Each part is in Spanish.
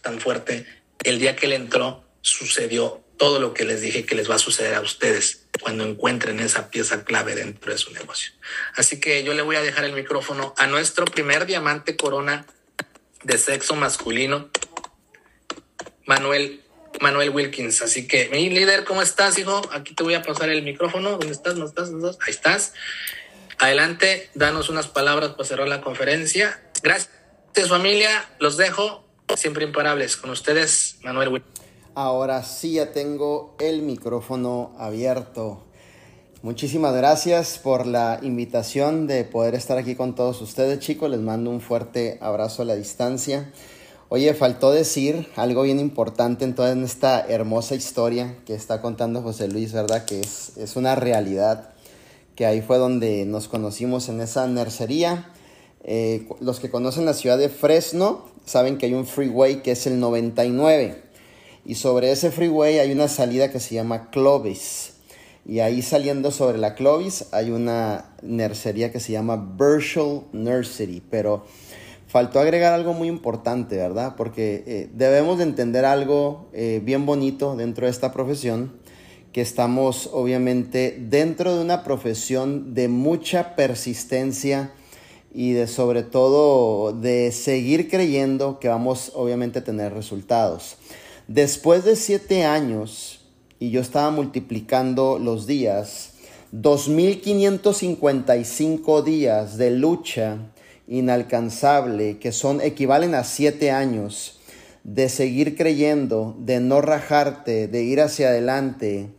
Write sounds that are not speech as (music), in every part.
tan fuerte, el día que él entró sucedió todo lo que les dije que les va a suceder a ustedes cuando encuentren esa pieza clave dentro de su negocio. Así que yo le voy a dejar el micrófono a nuestro primer diamante corona de sexo masculino, Manuel, Manuel Wilkins. Así que, mi líder, ¿cómo estás, hijo? Aquí te voy a pasar el micrófono. ¿Dónde estás? ¿No estás? ¿No estás? Ahí estás. Adelante, danos unas palabras para cerrar la conferencia. Gracias, familia. Los dejo siempre imparables. Con ustedes, Manuel. Ahora sí ya tengo el micrófono abierto. Muchísimas gracias por la invitación de poder estar aquí con todos ustedes, chicos. Les mando un fuerte abrazo a la distancia. Oye, faltó decir algo bien importante en toda esta hermosa historia que está contando José Luis, ¿verdad? Que es, es una realidad, que ahí fue donde nos conocimos en esa nercería. Eh, los que conocen la ciudad de Fresno saben que hay un freeway que es el 99 y sobre ese freeway hay una salida que se llama Clovis. Y ahí saliendo sobre la Clovis hay una nursería que se llama Burchell Nursery. Pero faltó agregar algo muy importante, ¿verdad? Porque eh, debemos de entender algo eh, bien bonito dentro de esta profesión, que estamos obviamente dentro de una profesión de mucha persistencia y de sobre todo de seguir creyendo que vamos obviamente a tener resultados. Después de siete años, y yo estaba multiplicando los días, 2.555 días de lucha inalcanzable, que son equivalen a siete años, de seguir creyendo, de no rajarte, de ir hacia adelante,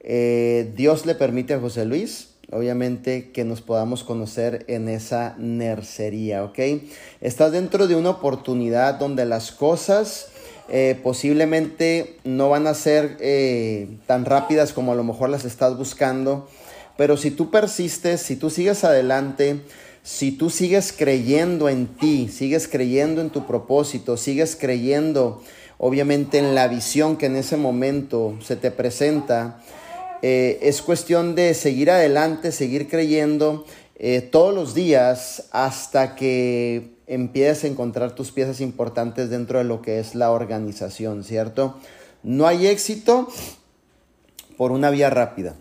eh, Dios le permite a José Luis, obviamente, que nos podamos conocer en esa nercería, ¿ok? Estás dentro de una oportunidad donde las cosas eh, posiblemente no van a ser eh, tan rápidas como a lo mejor las estás buscando, pero si tú persistes, si tú sigues adelante, si tú sigues creyendo en ti, sigues creyendo en tu propósito, sigues creyendo obviamente en la visión que en ese momento se te presenta, eh, es cuestión de seguir adelante, seguir creyendo todos los días hasta que empiezas a encontrar tus piezas importantes dentro de lo que es la organización, ¿cierto? No hay éxito por una vía rápida,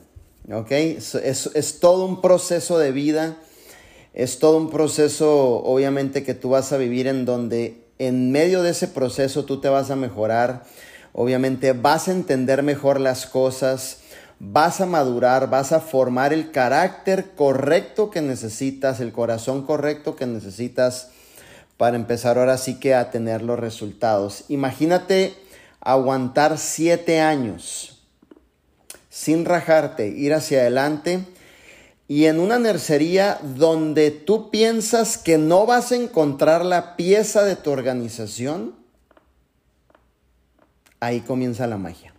¿ok? Es, es, todo un proceso de vida, es todo un proceso obviamente que tú vas a vivir en donde en medio de ese proceso tú te vas a mejorar, obviamente vas a entender mejor las cosas, vas a madurar, vas a formar el carácter correcto que necesitas, el corazón correcto que necesitas para empezar ahora sí que a tener los resultados. Imagínate aguantar siete años sin rajarte, ir hacia adelante y en una nercería donde tú piensas que no vas a encontrar la pieza de tu organización, ahí comienza la magia.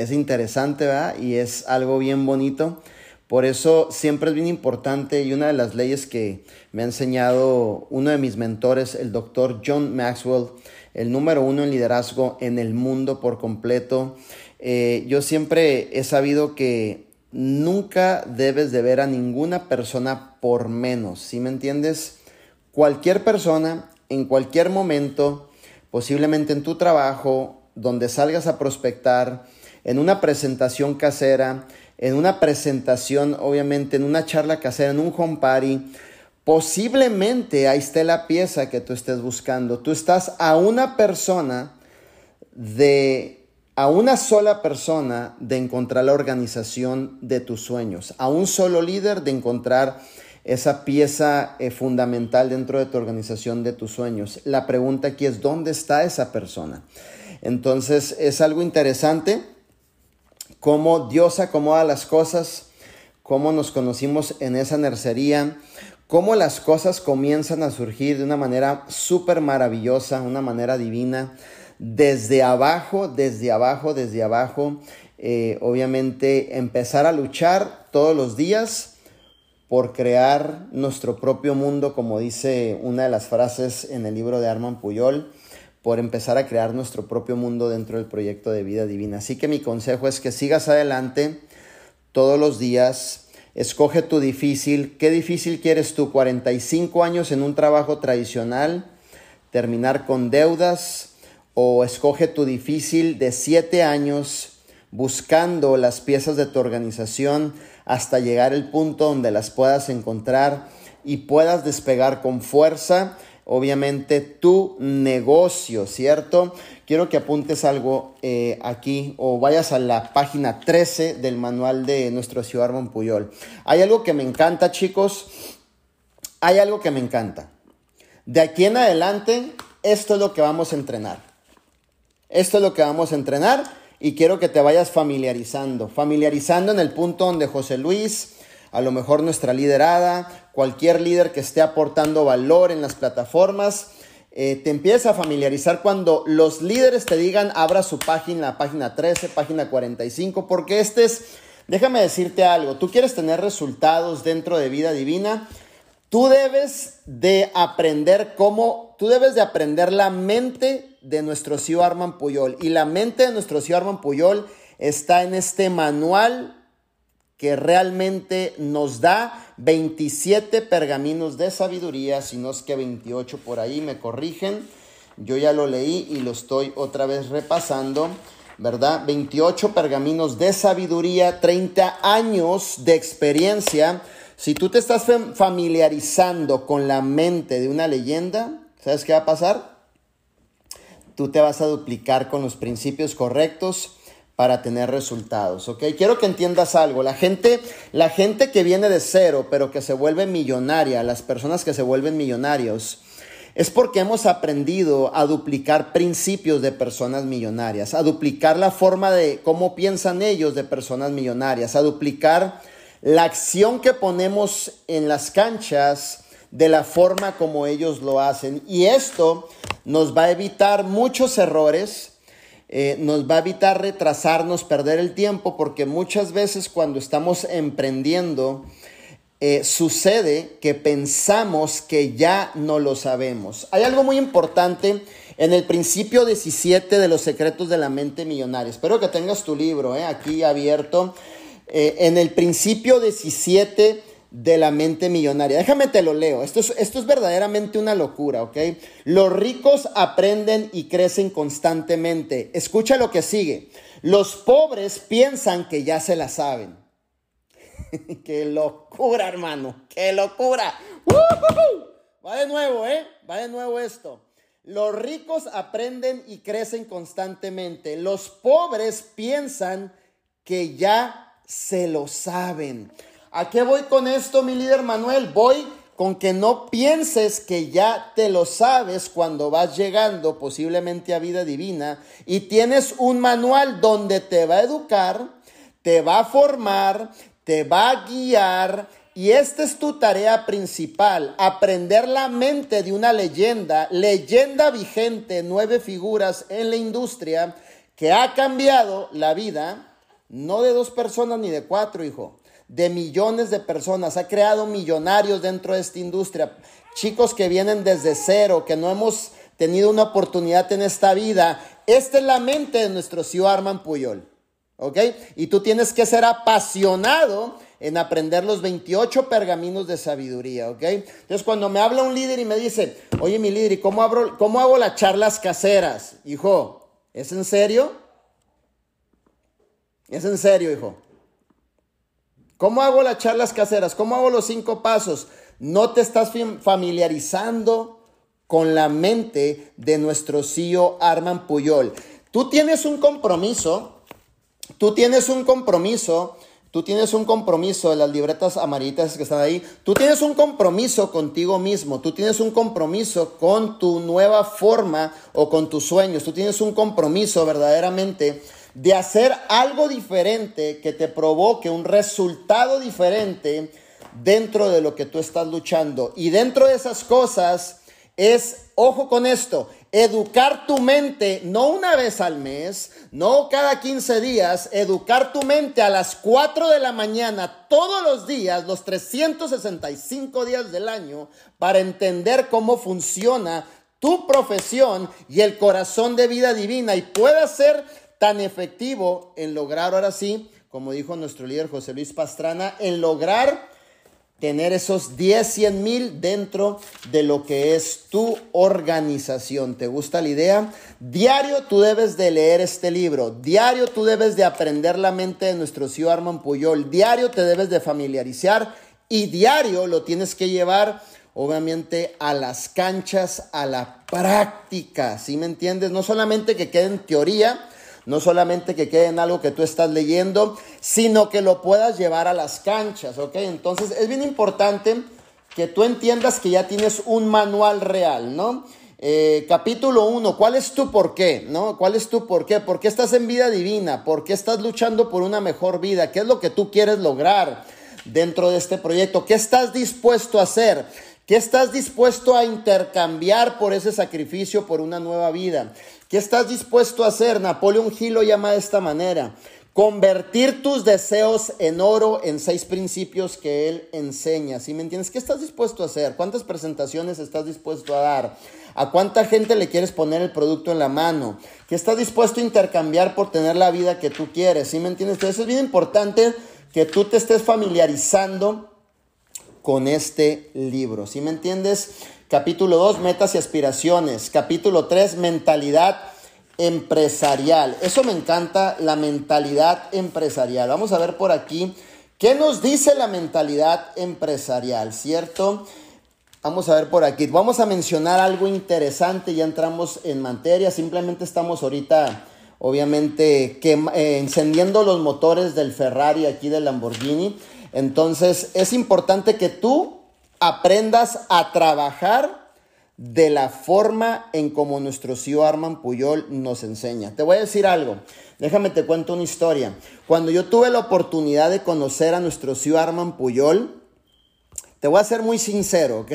Es interesante, ¿verdad? Y es algo bien bonito por eso siempre es bien importante y una de las leyes que me ha enseñado uno de mis mentores, el doctor John Maxwell, el número uno en liderazgo en el mundo por completo. Eh, yo siempre he sabido que nunca debes de ver a ninguna persona por menos, ¿sí me entiendes? Cualquier persona, en cualquier momento, posiblemente en tu trabajo, donde salgas a prospectar, en una presentación casera, en una presentación, obviamente, en una charla casera, en un home party, posiblemente ahí esté la pieza que tú estés buscando. Tú estás a una persona de, a una sola persona de encontrar la organización de tus sueños, a un solo líder de encontrar esa pieza eh, fundamental dentro de tu organización de tus sueños. La pregunta aquí es, ¿dónde está esa persona? Entonces, es algo interesante cómo Dios acomoda las cosas, cómo nos conocimos en esa nercería, cómo las cosas comienzan a surgir de una manera súper maravillosa, una manera divina, desde abajo, desde abajo, desde abajo. Eh, obviamente empezar a luchar todos los días por crear nuestro propio mundo, como dice una de las frases en el libro de Armand Puyol por empezar a crear nuestro propio mundo dentro del proyecto de vida divina. Así que mi consejo es que sigas adelante todos los días. Escoge tu difícil. ¿Qué difícil quieres tú? ¿45 años en un trabajo tradicional? terminar con deudas o escoge tu difícil de siete años buscando las piezas de tu organización hasta llegar al punto donde las puedas encontrar y puedas despegar con fuerza, obviamente, tu negocio, ¿cierto? Quiero que apuntes algo eh, aquí o vayas a la página 13 del manual de nuestro ciudad Puyol. Hay algo que me encanta, chicos. Hay algo que me encanta. De aquí en adelante, esto es lo que vamos a entrenar. Esto es lo que vamos a entrenar y quiero que te vayas familiarizando. Familiarizando en el punto donde José Luis, a lo mejor nuestra liderada, cualquier líder que esté aportando valor en las plataformas, eh, te empieza a familiarizar cuando los líderes te digan abra su página, página 13, página 45, porque este es, déjame decirte algo, tú quieres tener resultados dentro de vida divina, tú debes de aprender cómo, tú debes de aprender la mente de nuestro CEO Arman Puyol. Y la mente de nuestro CEO Arman Puyol está en este manual que realmente nos da 27 pergaminos de sabiduría, si no es que 28 por ahí, me corrigen. Yo ya lo leí y lo estoy otra vez repasando, ¿verdad? 28 pergaminos de sabiduría, 30 años de experiencia. Si tú te estás familiarizando con la mente de una leyenda, ¿sabes qué va a pasar? tú te vas a duplicar con los principios correctos para tener resultados, ¿ok? Quiero que entiendas algo. La gente, la gente que viene de cero, pero que se vuelve millonaria, las personas que se vuelven millonarios, es porque hemos aprendido a duplicar principios de personas millonarias, a duplicar la forma de cómo piensan ellos de personas millonarias, a duplicar la acción que ponemos en las canchas de la forma como ellos lo hacen. Y esto nos va a evitar muchos errores, eh, nos va a evitar retrasarnos, perder el tiempo, porque muchas veces cuando estamos emprendiendo, eh, sucede que pensamos que ya no lo sabemos. Hay algo muy importante en el principio 17 de los secretos de la mente millonaria. Espero que tengas tu libro eh, aquí abierto. en el principio 17 de la mente millonaria. Déjame te lo leo. Esto es, esto es verdaderamente una locura, ¿ok? Los ricos aprenden y crecen constantemente. Escucha lo que sigue. Los pobres piensan que ya se la saben. (laughs) ¡Qué locura, hermano! ¡Qué locura! Va de nuevo, ¿eh? Va de nuevo esto. Los ricos aprenden y crecen constantemente. Los pobres piensan que ya se lo saben. ¿A qué voy con esto, mi líder Manuel? Voy con que no pienses que ya te lo sabes cuando vas llegando posiblemente a vida divina y tienes un manual donde te va a educar, te va a formar, te va a guiar y esta es tu tarea principal, aprender la mente de una leyenda, leyenda vigente, nueve figuras en la industria que ha cambiado la vida, no de dos personas ni de cuatro, hijo, de millones de personas, ha creado millonarios dentro de esta industria, chicos que vienen desde cero, que no hemos tenido una oportunidad en esta vida. Esta es la mente de nuestro CEO Arman Puyol, ¿ok? Y tú tienes que ser apasionado en aprender los 28 pergaminos de sabiduría, ¿ok? Entonces, cuando me habla un líder y me dice, oye, mi líder, ¿y cómo, abro, cómo hago las charlas caseras? Hijo, ¿es en serio? ¿Es en serio, hijo? ¿Cómo hago las charlas caseras? ¿Cómo hago los cinco pasos? No te estás familiarizando con la mente de nuestro CEO Arman Puyol. Tú tienes un compromiso, tú tienes un compromiso, tú tienes un compromiso de las libretas amarillitas que están ahí, tú tienes un compromiso contigo mismo, tú tienes un compromiso con tu nueva forma o con tus sueños, tú tienes un compromiso verdaderamente de hacer algo diferente que te provoque un resultado diferente dentro de lo que tú estás luchando. Y dentro de esas cosas es, ojo con esto, educar tu mente no una vez al mes, no cada 15 días, educar tu mente a las 4 de la mañana todos los días, los 365 días del año, para entender cómo funciona tu profesión y el corazón de vida divina y pueda ser tan efectivo en lograr, ahora sí, como dijo nuestro líder José Luis Pastrana, en lograr tener esos 10, 100 mil dentro de lo que es tu organización. ¿Te gusta la idea? Diario tú debes de leer este libro. Diario tú debes de aprender la mente de nuestro CEO Arman Puyol. Diario te debes de familiarizar y diario lo tienes que llevar obviamente a las canchas, a la práctica. ¿Sí me entiendes? No solamente que quede en teoría, no solamente que quede en algo que tú estás leyendo, sino que lo puedas llevar a las canchas, ¿ok? Entonces es bien importante que tú entiendas que ya tienes un manual real, ¿no? Eh, capítulo 1, ¿cuál es tu por qué? ¿No? ¿Cuál es tu por qué? ¿Por qué estás en vida divina? ¿Por qué estás luchando por una mejor vida? ¿Qué es lo que tú quieres lograr dentro de este proyecto? ¿Qué estás dispuesto a hacer? ¿Qué estás dispuesto a intercambiar por ese sacrificio, por una nueva vida? ¿Qué estás dispuesto a hacer? Napoleón Hill lo llama de esta manera. Convertir tus deseos en oro en seis principios que él enseña. ¿Sí me entiendes? ¿Qué estás dispuesto a hacer? ¿Cuántas presentaciones estás dispuesto a dar? ¿A cuánta gente le quieres poner el producto en la mano? ¿Qué estás dispuesto a intercambiar por tener la vida que tú quieres? ¿Sí me entiendes? Entonces es bien importante que tú te estés familiarizando con este libro. ¿Sí me entiendes? Capítulo 2, metas y aspiraciones. Capítulo 3, mentalidad empresarial. Eso me encanta, la mentalidad empresarial. Vamos a ver por aquí qué nos dice la mentalidad empresarial, ¿cierto? Vamos a ver por aquí. Vamos a mencionar algo interesante, ya entramos en materia, simplemente estamos ahorita, obviamente, eh, encendiendo los motores del Ferrari aquí del Lamborghini. Entonces es importante que tú aprendas a trabajar de la forma en como nuestro CEO Arman Puyol nos enseña. Te voy a decir algo, déjame te cuento una historia. Cuando yo tuve la oportunidad de conocer a nuestro CEO Arman Puyol, te voy a ser muy sincero, ¿ok?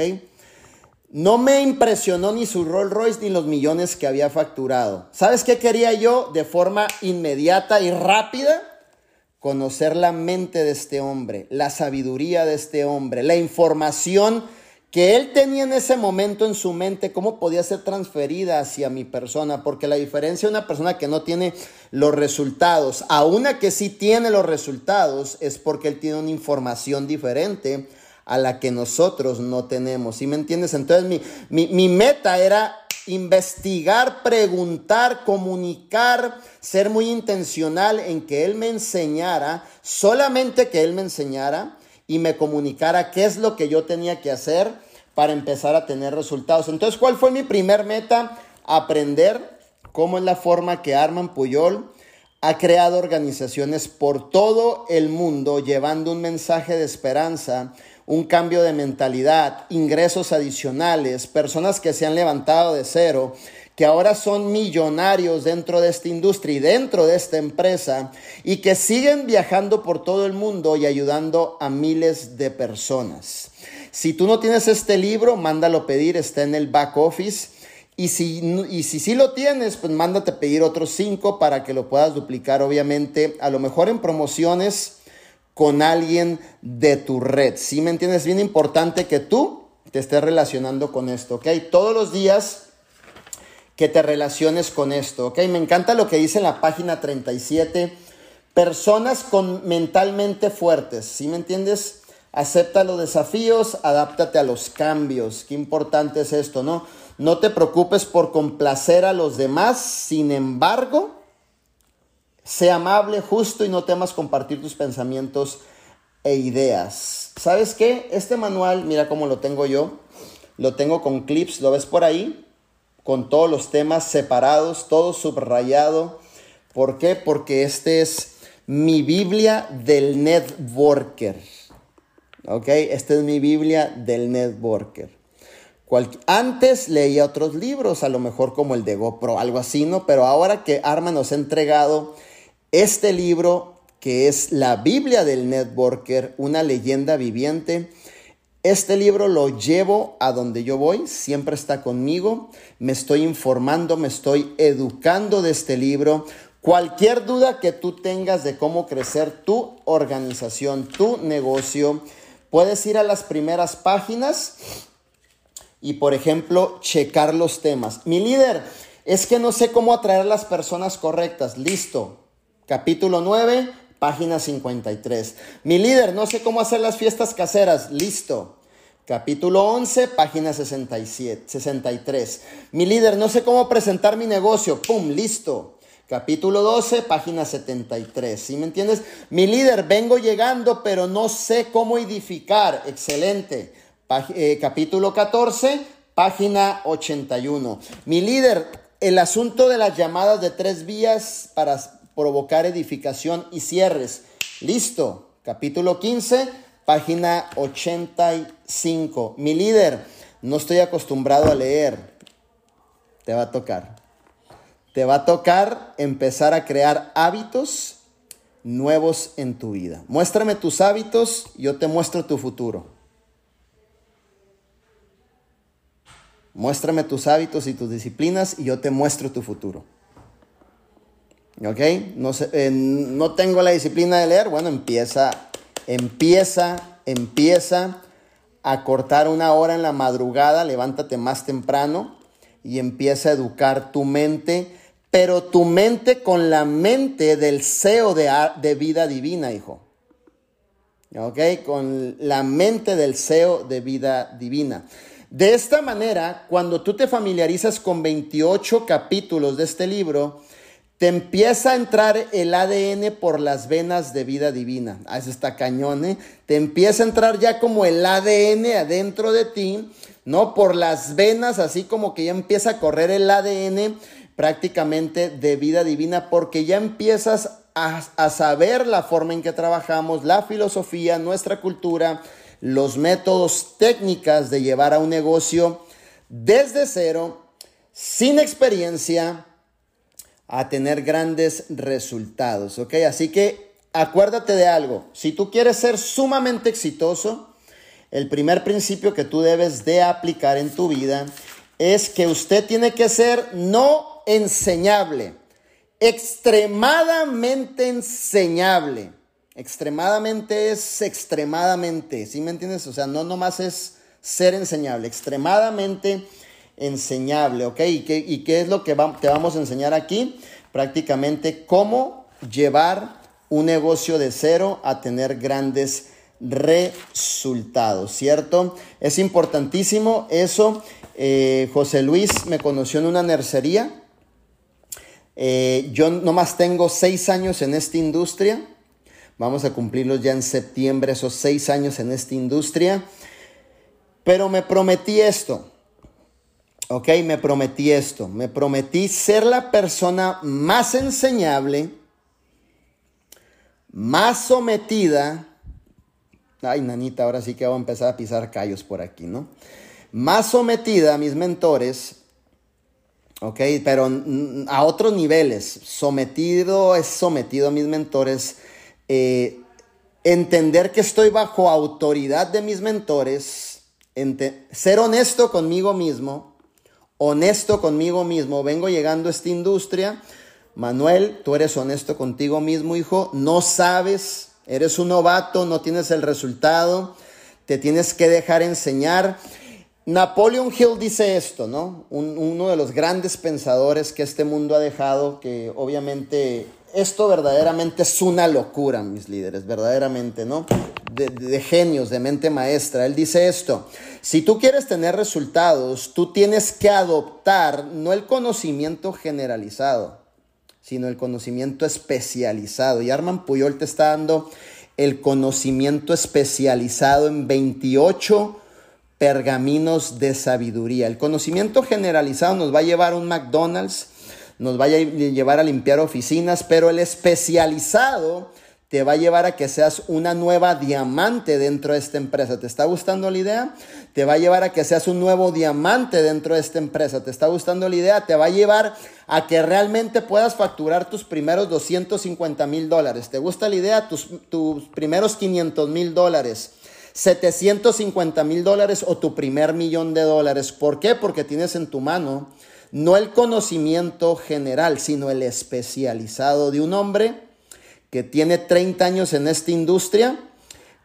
No me impresionó ni su Rolls Royce ni los millones que había facturado. ¿Sabes qué quería yo de forma inmediata y rápida? Conocer la mente de este hombre, la sabiduría de este hombre, la información que él tenía en ese momento en su mente, cómo podía ser transferida hacia mi persona, porque la diferencia de una persona que no tiene los resultados a una que sí tiene los resultados es porque él tiene una información diferente a la que nosotros no tenemos. ¿Sí me entiendes? Entonces mi, mi, mi meta era investigar, preguntar, comunicar, ser muy intencional en que Él me enseñara, solamente que Él me enseñara y me comunicara qué es lo que yo tenía que hacer para empezar a tener resultados. Entonces, ¿cuál fue mi primer meta? Aprender cómo es la forma que Arman Puyol ha creado organizaciones por todo el mundo llevando un mensaje de esperanza un cambio de mentalidad, ingresos adicionales, personas que se han levantado de cero, que ahora son millonarios dentro de esta industria y dentro de esta empresa y que siguen viajando por todo el mundo y ayudando a miles de personas. Si tú no tienes este libro, mándalo pedir, está en el back office. Y si, y si sí lo tienes, pues mándate pedir otros cinco para que lo puedas duplicar, obviamente, a lo mejor en promociones con alguien de tu red. ¿Sí me entiendes? Es bien importante que tú te estés relacionando con esto, ¿ok? Todos los días que te relaciones con esto, ¿ok? Me encanta lo que dice en la página 37. Personas con mentalmente fuertes, ¿sí me entiendes? Acepta los desafíos, adáptate a los cambios. Qué importante es esto, ¿no? No te preocupes por complacer a los demás, sin embargo, Sé amable, justo y no temas compartir tus pensamientos e ideas. ¿Sabes qué? Este manual, mira cómo lo tengo yo. Lo tengo con clips, ¿lo ves por ahí? Con todos los temas separados, todo subrayado. ¿Por qué? Porque este es mi Biblia del networker. ¿Ok? Esta es mi Biblia del networker. Antes leía otros libros, a lo mejor como el de GoPro, algo así, ¿no? Pero ahora que Arma nos ha entregado este libro, que es la Biblia del networker, una leyenda viviente, este libro lo llevo a donde yo voy, siempre está conmigo, me estoy informando, me estoy educando de este libro. Cualquier duda que tú tengas de cómo crecer tu organización, tu negocio, puedes ir a las primeras páginas y, por ejemplo, checar los temas. Mi líder, es que no sé cómo atraer a las personas correctas. Listo, capítulo 9, página 53. Mi líder, no sé cómo hacer las fiestas caseras. Listo. Capítulo 11, página 67, 63. Mi líder, no sé cómo presentar mi negocio. ¡Pum! Listo. Capítulo 12, página 73. ¿Sí me entiendes? Mi líder, vengo llegando, pero no sé cómo edificar. Excelente. Eh, capítulo 14, página 81. Mi líder, el asunto de las llamadas de tres vías para provocar edificación y cierres. Listo. Capítulo 15 página 85. Mi líder, no estoy acostumbrado a leer. Te va a tocar. Te va a tocar empezar a crear hábitos nuevos en tu vida. Muéstrame tus hábitos, yo te muestro tu futuro. Muéstrame tus hábitos y tus disciplinas y yo te muestro tu futuro. ¿Ok? No, eh, no tengo la disciplina de leer. Bueno, empieza Empieza, empieza a cortar una hora en la madrugada, levántate más temprano y empieza a educar tu mente, pero tu mente con la mente del CEO de, de vida divina, hijo. ¿Ok? Con la mente del CEO de vida divina. De esta manera, cuando tú te familiarizas con 28 capítulos de este libro, te empieza a entrar el ADN por las venas de vida divina. Ah, eso está cañón, ¿eh? Te empieza a entrar ya como el ADN adentro de ti, ¿no? Por las venas, así como que ya empieza a correr el ADN prácticamente de vida divina, porque ya empiezas a, a saber la forma en que trabajamos, la filosofía, nuestra cultura, los métodos, técnicas de llevar a un negocio desde cero, sin experiencia, a tener grandes resultados, ¿ok? Así que acuérdate de algo, si tú quieres ser sumamente exitoso, el primer principio que tú debes de aplicar en tu vida es que usted tiene que ser no enseñable, extremadamente enseñable. Extremadamente es extremadamente, ¿sí me entiendes? O sea, no nomás es ser enseñable, extremadamente enseñable, ¿ok? ¿Y qué, y qué es lo que te vamos a enseñar aquí? Prácticamente cómo llevar un negocio de cero a tener grandes resultados, ¿cierto? Es importantísimo eso. Eh, José Luis me conoció en una nercería. Eh, yo nomás tengo seis años en esta industria. Vamos a cumplirlos ya en septiembre, esos seis años en esta industria. Pero me prometí esto. Ok, me prometí esto. Me prometí ser la persona más enseñable, más sometida. Ay, nanita, ahora sí que voy a empezar a pisar callos por aquí, ¿no? Más sometida a mis mentores, ok, pero a otros niveles. Sometido es sometido a mis mentores. Eh, entender que estoy bajo autoridad de mis mentores. Ser honesto conmigo mismo honesto conmigo mismo, vengo llegando a esta industria. Manuel, tú eres honesto contigo mismo, hijo, no sabes, eres un novato, no tienes el resultado, te tienes que dejar enseñar. Napoleon Hill dice esto, ¿no? uno de los grandes pensadores que este mundo ha dejado, que obviamente esto verdaderamente es una locura, mis líderes, verdaderamente, ¿no? De, genios, de mente maestra. Él dice esto, si tú quieres tener resultados, tú tienes que adoptar no el conocimiento generalizado, sino el conocimiento especializado. Y Arman Puyol te está dando el conocimiento especializado en 28 pergaminos de sabiduría. El conocimiento generalizado nos va a llevar a un McDonald's, nos vaya a llevar a limpiar oficinas, pero el especializado te va a llevar a que seas una nueva diamante dentro de esta empresa. ¿Te está gustando la idea? Te va a llevar a que seas un nuevo diamante dentro de esta empresa. ¿Te está gustando la idea? Te va a llevar a que realmente puedas facturar tus primeros 250 mil dólares. ¿Te gusta la idea? Tus, tus primeros 500 mil dólares. 750 mil dólares o tu primer millón de dólares. ¿Por qué? Porque tienes en tu mano no el conocimiento general, sino el especializado de un hombre que tiene 30 años en esta industria,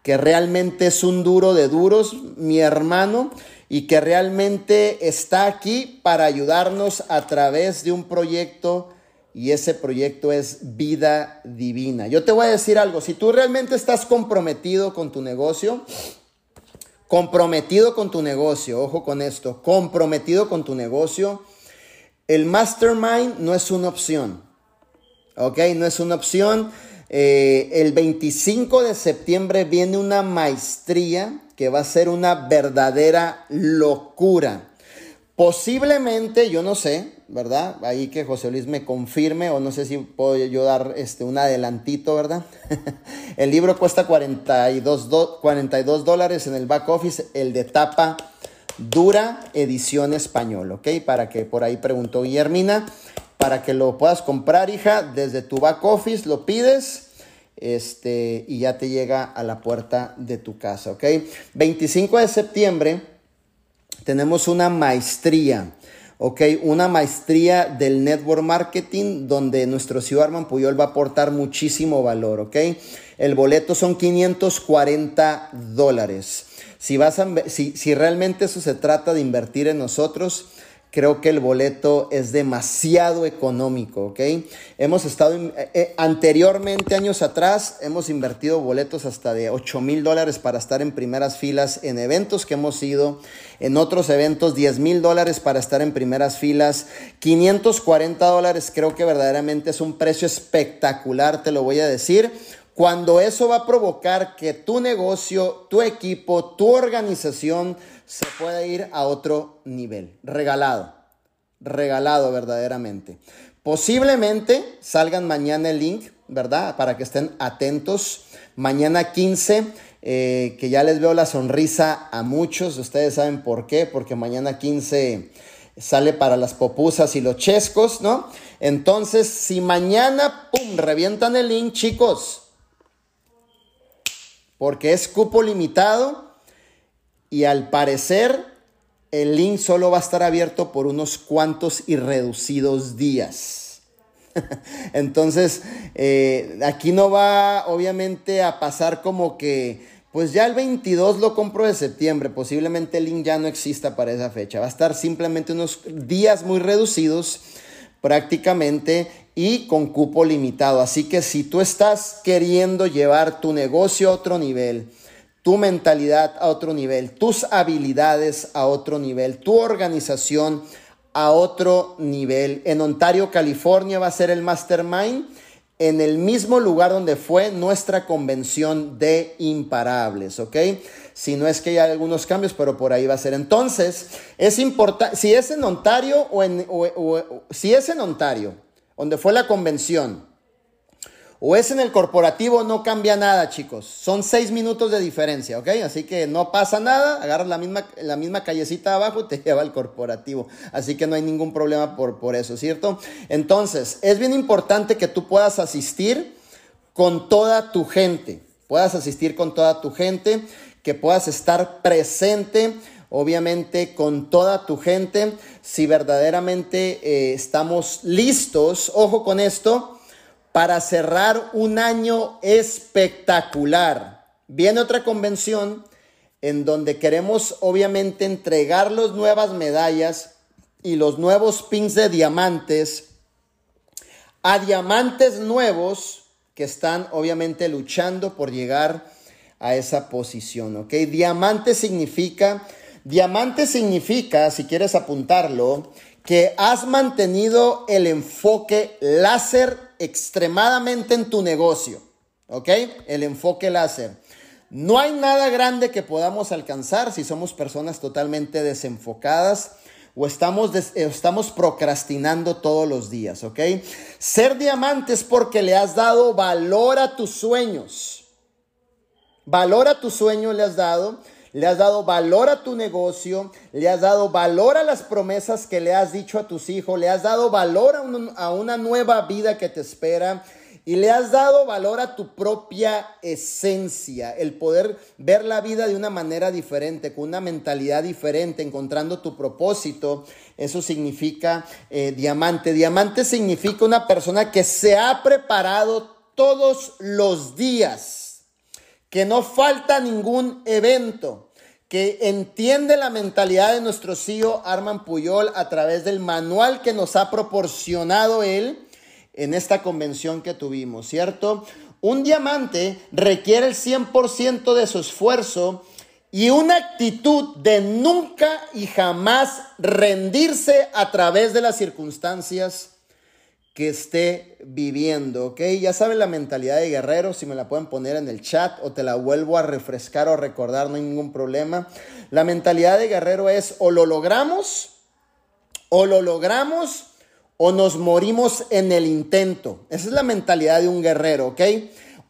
que realmente es un duro de duros, mi hermano, y que realmente está aquí para ayudarnos a través de un proyecto y ese proyecto es vida divina. Yo te voy a decir algo, si tú realmente estás comprometido con tu negocio, comprometido con tu negocio, ojo con esto, comprometido con tu negocio, el mastermind no es una opción, ¿ok? No es una opción. Eh, el 25 de septiembre viene una maestría que va a ser una verdadera locura. Posiblemente, yo no sé, ¿verdad? Ahí que José Luis me confirme o no sé si puedo yo dar este, un adelantito, ¿verdad? (laughs) el libro cuesta 42, 42 dólares en el back office, el de tapa dura edición español, ¿ok? Para que por ahí preguntó Guillermina, para que lo puedas comprar, hija, desde tu back office lo pides este, y ya te llega a la puerta de tu casa, ¿ok? 25 de septiembre tenemos una maestría. ¿Ok? Una maestría del network marketing donde nuestro CEO Arman Puyol va a aportar muchísimo valor, ¿ok? El boleto son 540 dólares. Si, vas si, si realmente eso se trata de invertir en nosotros, creo que el boleto es demasiado económico, ¿ok? Hemos estado, eh, eh, anteriormente, años atrás, hemos invertido boletos hasta de 8 mil dólares para estar en primeras filas en eventos que hemos ido, en otros eventos 10 mil dólares para estar en primeras filas, 540 dólares creo que verdaderamente es un precio espectacular, te lo voy a decir. Cuando eso va a provocar que tu negocio, tu equipo, tu organización se puede ir a otro nivel. Regalado. Regalado verdaderamente. Posiblemente salgan mañana el link, ¿verdad? Para que estén atentos. Mañana 15, eh, que ya les veo la sonrisa a muchos. Ustedes saben por qué. Porque mañana 15 sale para las popusas y los chescos, ¿no? Entonces, si mañana, ¡pum!, revientan el link, chicos. Porque es cupo limitado y al parecer el link solo va a estar abierto por unos cuantos y reducidos días. (laughs) Entonces, eh, aquí no va obviamente a pasar como que, pues ya el 22 lo compro de septiembre, posiblemente el link ya no exista para esa fecha, va a estar simplemente unos días muy reducidos prácticamente y con cupo limitado. Así que si tú estás queriendo llevar tu negocio a otro nivel, tu mentalidad a otro nivel, tus habilidades a otro nivel, tu organización a otro nivel. En Ontario, California va a ser el Mastermind en el mismo lugar donde fue nuestra convención de imparables, ¿ok? Si no es que hay algunos cambios, pero por ahí va a ser. Entonces, es importante, si es en Ontario o en, si es en Ontario, donde fue la convención, o es en el corporativo, no cambia nada, chicos. Son seis minutos de diferencia, ¿ok? Así que no pasa nada, agarras la misma, la misma callecita abajo y te (laughs) lleva al corporativo. Así que no hay ningún problema por, por eso, ¿cierto? Entonces, es bien importante que tú puedas asistir con toda tu gente. Puedas asistir con toda tu gente, que puedas estar presente obviamente con toda tu gente, si verdaderamente eh, estamos listos, ojo con esto, para cerrar un año espectacular. Viene otra convención en donde queremos obviamente entregar las nuevas medallas y los nuevos pins de diamantes a diamantes nuevos que están obviamente luchando por llegar a esa posición, ¿ok? Diamante significa, diamante significa, si quieres apuntarlo, que has mantenido el enfoque láser extremadamente en tu negocio. ¿Ok? El enfoque láser. No hay nada grande que podamos alcanzar si somos personas totalmente desenfocadas o estamos, estamos procrastinando todos los días, ¿ok? Ser diamante es porque le has dado valor a tus sueños. Valor a tus sueños le has dado le has dado valor a tu negocio, le has dado valor a las promesas que le has dicho a tus hijos, le has dado valor a, una nueva vida que te espera y le has dado valor a tu propia esencia, el poder ver la vida de una manera diferente, con una mentalidad diferente, encontrando tu propósito. Eso significa eh, diamante. Diamante significa una persona que se ha preparado todos los días que no falta ningún evento, que entiende la mentalidad de nuestro CEO Arman Puyol a través del manual que nos ha proporcionado él en esta convención que tuvimos, ¿cierto? Un diamante requiere el 100% de su esfuerzo y una actitud de nunca y jamás rendirse a través de las circunstancias que esté viviendo, ¿ok? Ya saben la mentalidad de guerrero, si me la pueden poner en el chat o te la vuelvo a refrescar o recordar, no hay ningún problema. La mentalidad de guerrero es o lo logramos, o lo logramos, o nos morimos en el intento. Esa es la mentalidad de un guerrero, ¿ok?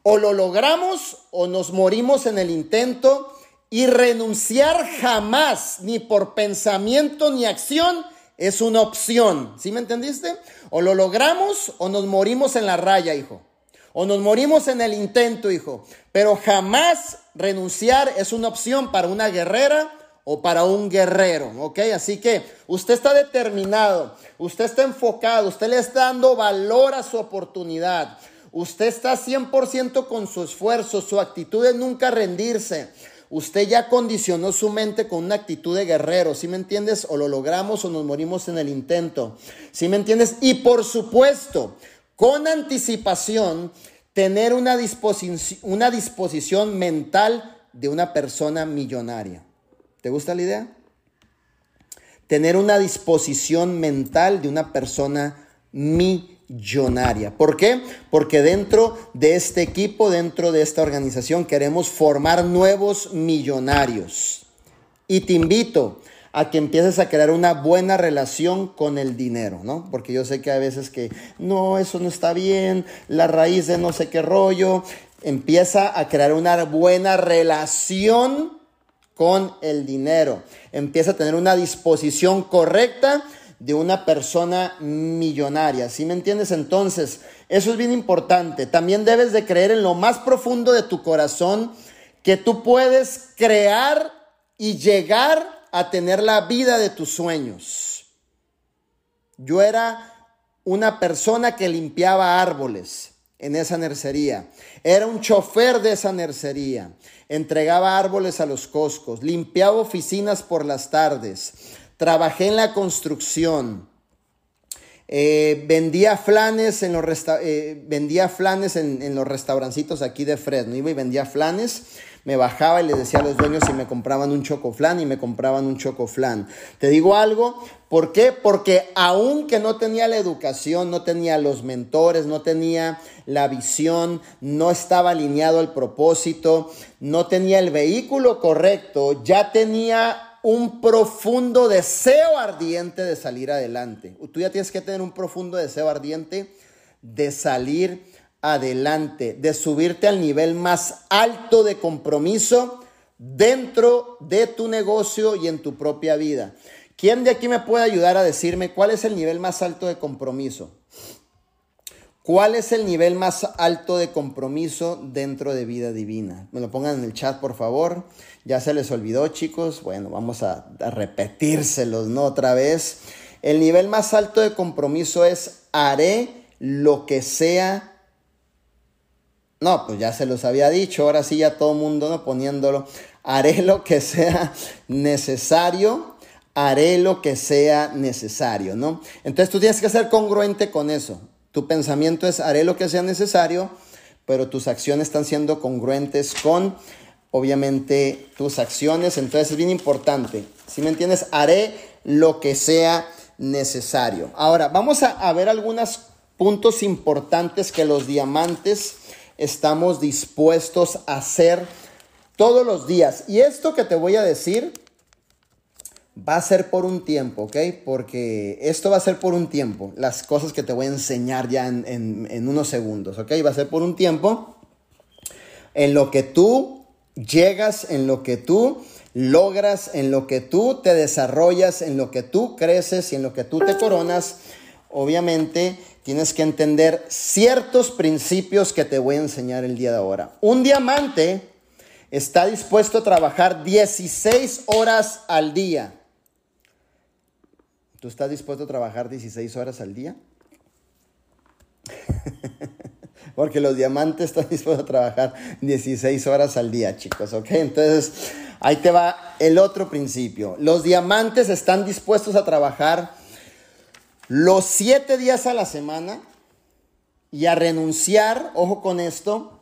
O lo logramos o nos morimos en el intento y renunciar jamás, ni por pensamiento ni acción, es una opción. ¿Sí me entendiste? O lo logramos o nos morimos en la raya, hijo. O nos morimos en el intento, hijo. Pero jamás renunciar es una opción para una guerrera o para un guerrero, ¿ok? Así que usted está determinado, usted está enfocado, usted le está dando valor a su oportunidad. Usted está 100% con su esfuerzo, su actitud de nunca rendirse. Usted ya condicionó su mente con una actitud de guerrero, ¿sí me entiendes? O lo logramos o nos morimos en el intento, ¿sí me entiendes? Y por supuesto, con anticipación, tener una disposición, una disposición mental de una persona millonaria. ¿Te gusta la idea? Tener una disposición mental de una persona millonaria millonaria. ¿Por qué? Porque dentro de este equipo, dentro de esta organización, queremos formar nuevos millonarios. Y te invito a que empieces a crear una buena relación con el dinero, ¿no? Porque yo sé que a veces que, no, eso no está bien, la raíz de no sé qué rollo, empieza a crear una buena relación con el dinero, empieza a tener una disposición correcta de una persona millonaria. ¿Sí me entiendes? Entonces, eso es bien importante. También debes de creer en lo más profundo de tu corazón que tú puedes crear y llegar a tener la vida de tus sueños. Yo era una persona que limpiaba árboles en esa nercería. Era un chofer de esa nercería. Entregaba árboles a los coscos, limpiaba oficinas por las tardes, trabajé en la construcción, eh, vendía flanes, en los, eh, vendía flanes en, los restaurancitos aquí de Fresno. Iba y vendía flanes, me bajaba y le decía a los dueños si me compraban un chocoflan y me compraban un chocoflan. Te digo algo, ¿por qué? Porque aunque no tenía la educación, no tenía los mentores, no tenía la visión, no estaba alineado al propósito, no tenía el vehículo correcto, ya tenía un profundo deseo ardiente de salir adelante. Tú ya tienes que tener un profundo deseo ardiente de salir adelante, de subirte al nivel más alto de compromiso dentro de tu negocio y en tu propia vida. ¿Quién de aquí me puede ayudar a decirme cuál es el nivel más alto de compromiso? ¿Cuál es el nivel más alto de compromiso dentro de vida divina? Me lo pongan en el chat, por favor. Ya se les olvidó, chicos. Bueno, vamos a, repetírselos, ¿no? Otra vez. El nivel más alto de compromiso es haré lo que sea. No, pues ya se los había dicho. Ahora sí, ya todo el mundo ¿no? poniéndolo. Haré lo que sea necesario. Haré lo que sea necesario, ¿no? Entonces tú tienes que ser congruente con eso. Tu pensamiento es haré lo que sea necesario, pero tus acciones están siendo congruentes con, obviamente, tus acciones. Entonces es bien importante. Si me entiendes, haré lo que sea necesario. Ahora, vamos a, ver algunos puntos importantes que los diamantes estamos dispuestos a hacer todos los días. Y esto que te voy a decir va a ser por un tiempo, ¿ok? Porque esto va a ser por un tiempo. Las cosas que te voy a enseñar ya en, unos segundos, ¿ok? Va a ser por un tiempo en lo que tú llegas, en lo que tú logras, en lo que tú te desarrollas, en lo que tú creces y en lo que tú te coronas. Obviamente tienes que entender ciertos principios que te voy a enseñar el día de ahora. Un diamante está dispuesto a trabajar 16 horas al día. ¿Tú estás dispuesto a trabajar 16 horas al día? (laughs) Porque los diamantes están dispuestos a trabajar 16 horas al día, chicos, ¿ok? Entonces, ahí te va el otro principio. Los diamantes están dispuestos a trabajar los 7 días a la semana, y a renunciar, ojo con esto,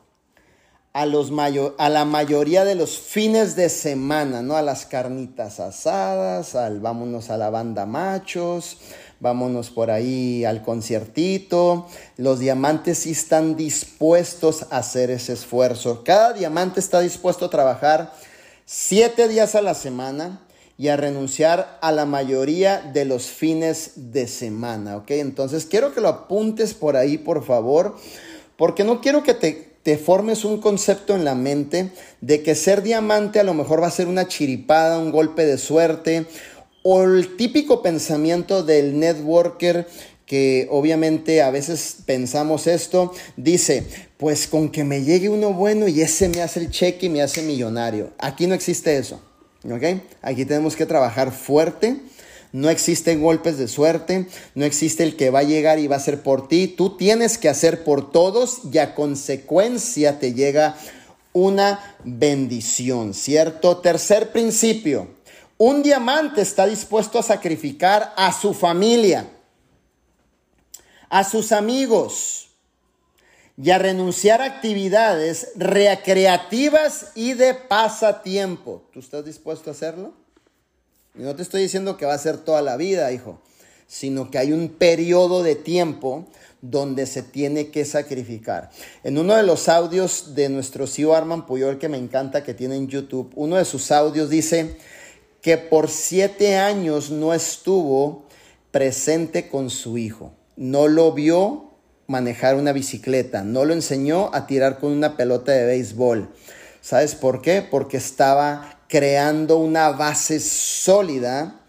a, los a la mayoría de los fines de semana, ¿no? A las carnitas asadas, vámonos a la banda machos, vámonos por ahí al conciertito. Los diamantes sí están dispuestos a hacer ese esfuerzo. Cada diamante está dispuesto a trabajar siete días a la semana y a renunciar a la mayoría de los fines de semana, ¿ok? Entonces quiero que lo apuntes por ahí, por favor, porque no quiero que te te formes un concepto en la mente de que ser diamante a lo mejor va a ser una chiripada, un golpe de suerte, o el típico pensamiento del networker que obviamente a veces pensamos esto, dice, pues con que me llegue uno bueno y ese me hace el cheque y me hace millonario. Aquí no existe eso, ¿ok? Aquí tenemos que trabajar fuerte no existen golpes de suerte, no existe el que va a llegar y va a ser por ti. Tú tienes que hacer por todos y a consecuencia te llega una bendición, ¿cierto? Tercer principio, un diamante está dispuesto a sacrificar a su familia, a sus amigos y a renunciar a actividades recreativas y de pasatiempo. ¿Tú estás dispuesto a hacerlo? No te estoy diciendo que va a ser toda la vida, hijo, sino que hay un periodo de tiempo donde se tiene que sacrificar. En uno de los audios de nuestro CEO Arman Puyol, que me encanta que tiene en YouTube, uno de sus audios dice que por siete años no estuvo presente con su hijo. No lo vio manejar una bicicleta, no lo enseñó a tirar con una pelota de béisbol. ¿Sabes por qué? Porque estaba creando una base sólida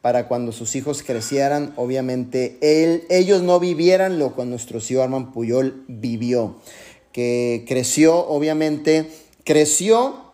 para cuando sus hijos crecieran, obviamente él, ellos no vivieran lo que nuestro tío Armand Puyol vivió, que creció, obviamente, creció,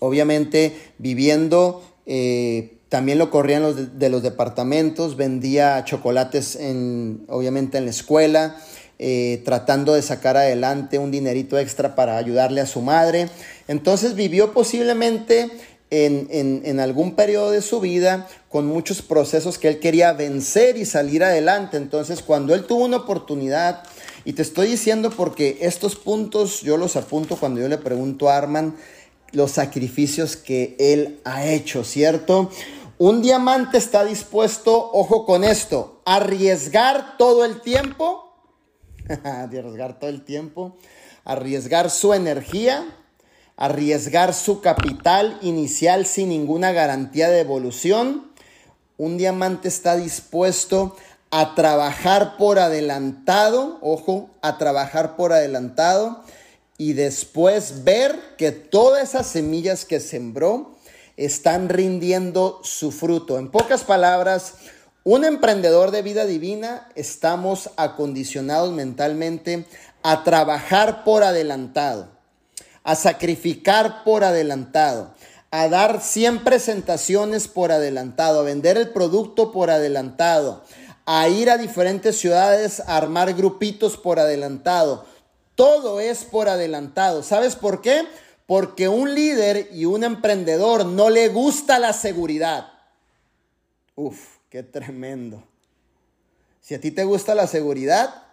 obviamente, viviendo, eh, también lo corrían los de, los departamentos, vendía chocolates, en, obviamente, en la escuela, eh, tratando de sacar adelante un dinerito extra para ayudarle a su madre. Entonces vivió posiblemente en, algún periodo de su vida con muchos procesos que él quería vencer y salir adelante. Entonces cuando él tuvo una oportunidad, y te estoy diciendo porque estos puntos yo los apunto cuando yo le pregunto a Arman los sacrificios que él ha hecho, ¿cierto? Un diamante está dispuesto, ojo con esto, a arriesgar todo el tiempo (laughs) arriesgar todo el tiempo, arriesgar su energía, arriesgar su capital inicial sin ninguna garantía de evolución. Un diamante está dispuesto a trabajar por adelantado, ojo, a trabajar por adelantado y después ver que todas esas semillas que sembró están rindiendo su fruto. En pocas palabras, un emprendedor de vida divina estamos acondicionados mentalmente a trabajar por adelantado, a sacrificar por adelantado, a dar 100 presentaciones por adelantado, a vender el producto por adelantado, a ir a diferentes ciudades a armar grupitos por adelantado. Todo es por adelantado. ¿Sabes por qué? Porque un líder y un emprendedor no le gusta la seguridad. Uf. Qué tremendo. Si a ti te gusta la seguridad,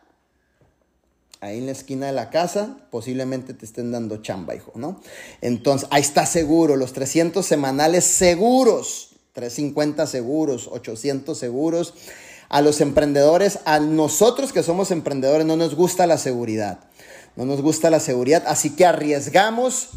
ahí en la esquina de la casa, posiblemente te estén dando chamba, hijo, ¿no? Entonces, ahí está seguro, los 300 semanales seguros, 350 seguros, 800 seguros. A los emprendedores, a nosotros que somos emprendedores, no nos gusta la seguridad. No nos gusta la seguridad, así que arriesgamos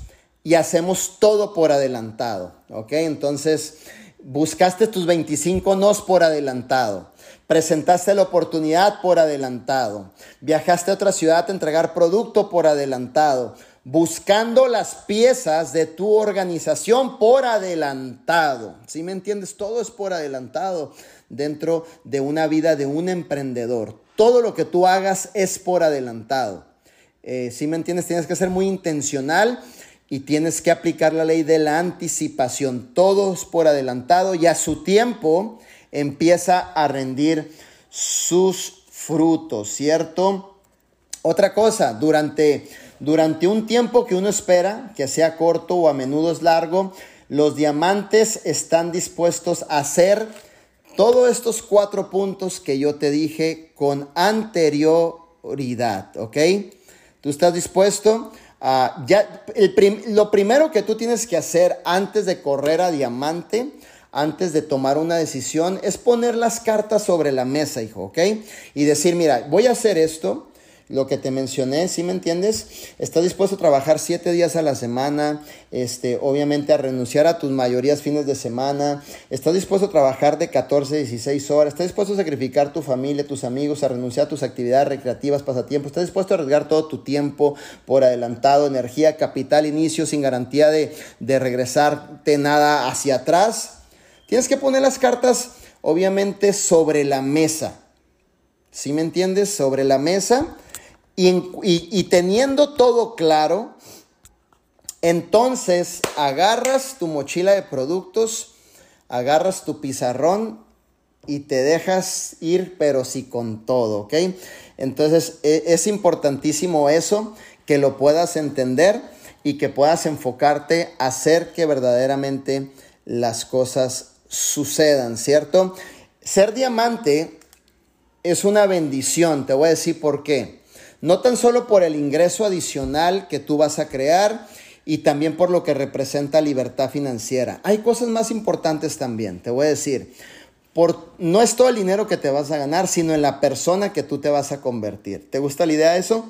y hacemos todo por adelantado, ¿ok? Entonces, Buscaste tus 25 nos por adelantado. Presentaste la oportunidad por adelantado. Viajaste a otra ciudad a entregar producto por adelantado. Buscando las piezas de tu organización por adelantado. ¿Sí me entiendes? Todo es por adelantado dentro de una vida de un emprendedor. Todo lo que tú hagas es por adelantado. Eh, ¿Sí me entiendes? Tienes que ser muy intencional y tienes que aplicar la ley de la anticipación. Todos por adelantado y a su tiempo empieza a rendir sus frutos, ¿cierto? Otra cosa, durante, durante un tiempo que uno espera, que sea corto o a menudo es largo, los diamantes están dispuestos a hacer todos estos cuatro puntos que yo te dije con anterior, prioridad, ¿ok? ¿Tú estás dispuesto? A ya, lo primero que tú tienes que hacer antes de correr a diamante, antes de tomar una decisión, es poner las cartas sobre la mesa, hijo, ¿ok? Y decir, mira, voy a hacer esto, lo que te mencioné, ¿sí me entiendes? Estás dispuesto a trabajar siete días a la semana, este, obviamente a renunciar a tus mayorías fines de semana, estás dispuesto a trabajar de 14 a 16 horas, estás dispuesto a sacrificar tu familia, tus amigos, a renunciar a tus actividades recreativas, pasatiempos, estás dispuesto a arriesgar todo tu tiempo por adelantado, energía, capital, inicio, sin garantía de, de regresarte nada hacia atrás. Tienes que poner las cartas, obviamente, sobre la mesa. ¿Sí me entiendes? Sobre la mesa y, teniendo todo claro, entonces agarras tu mochila de productos, agarras tu pizarrón y te dejas ir, pero sí con todo, ¿ok? Entonces e, es importantísimo eso, que lo puedas entender y que puedas enfocarte a hacer que verdaderamente las cosas sucedan, ¿cierto? Ser diamante es una bendición, te voy a decir por qué. No tan solo por el ingreso adicional que tú vas a crear y también por lo que representa libertad financiera. Hay cosas más importantes también, te voy a decir. Por, no es todo el dinero que te vas a ganar, sino en la persona que tú te vas a convertir. ¿Te gusta la idea de eso?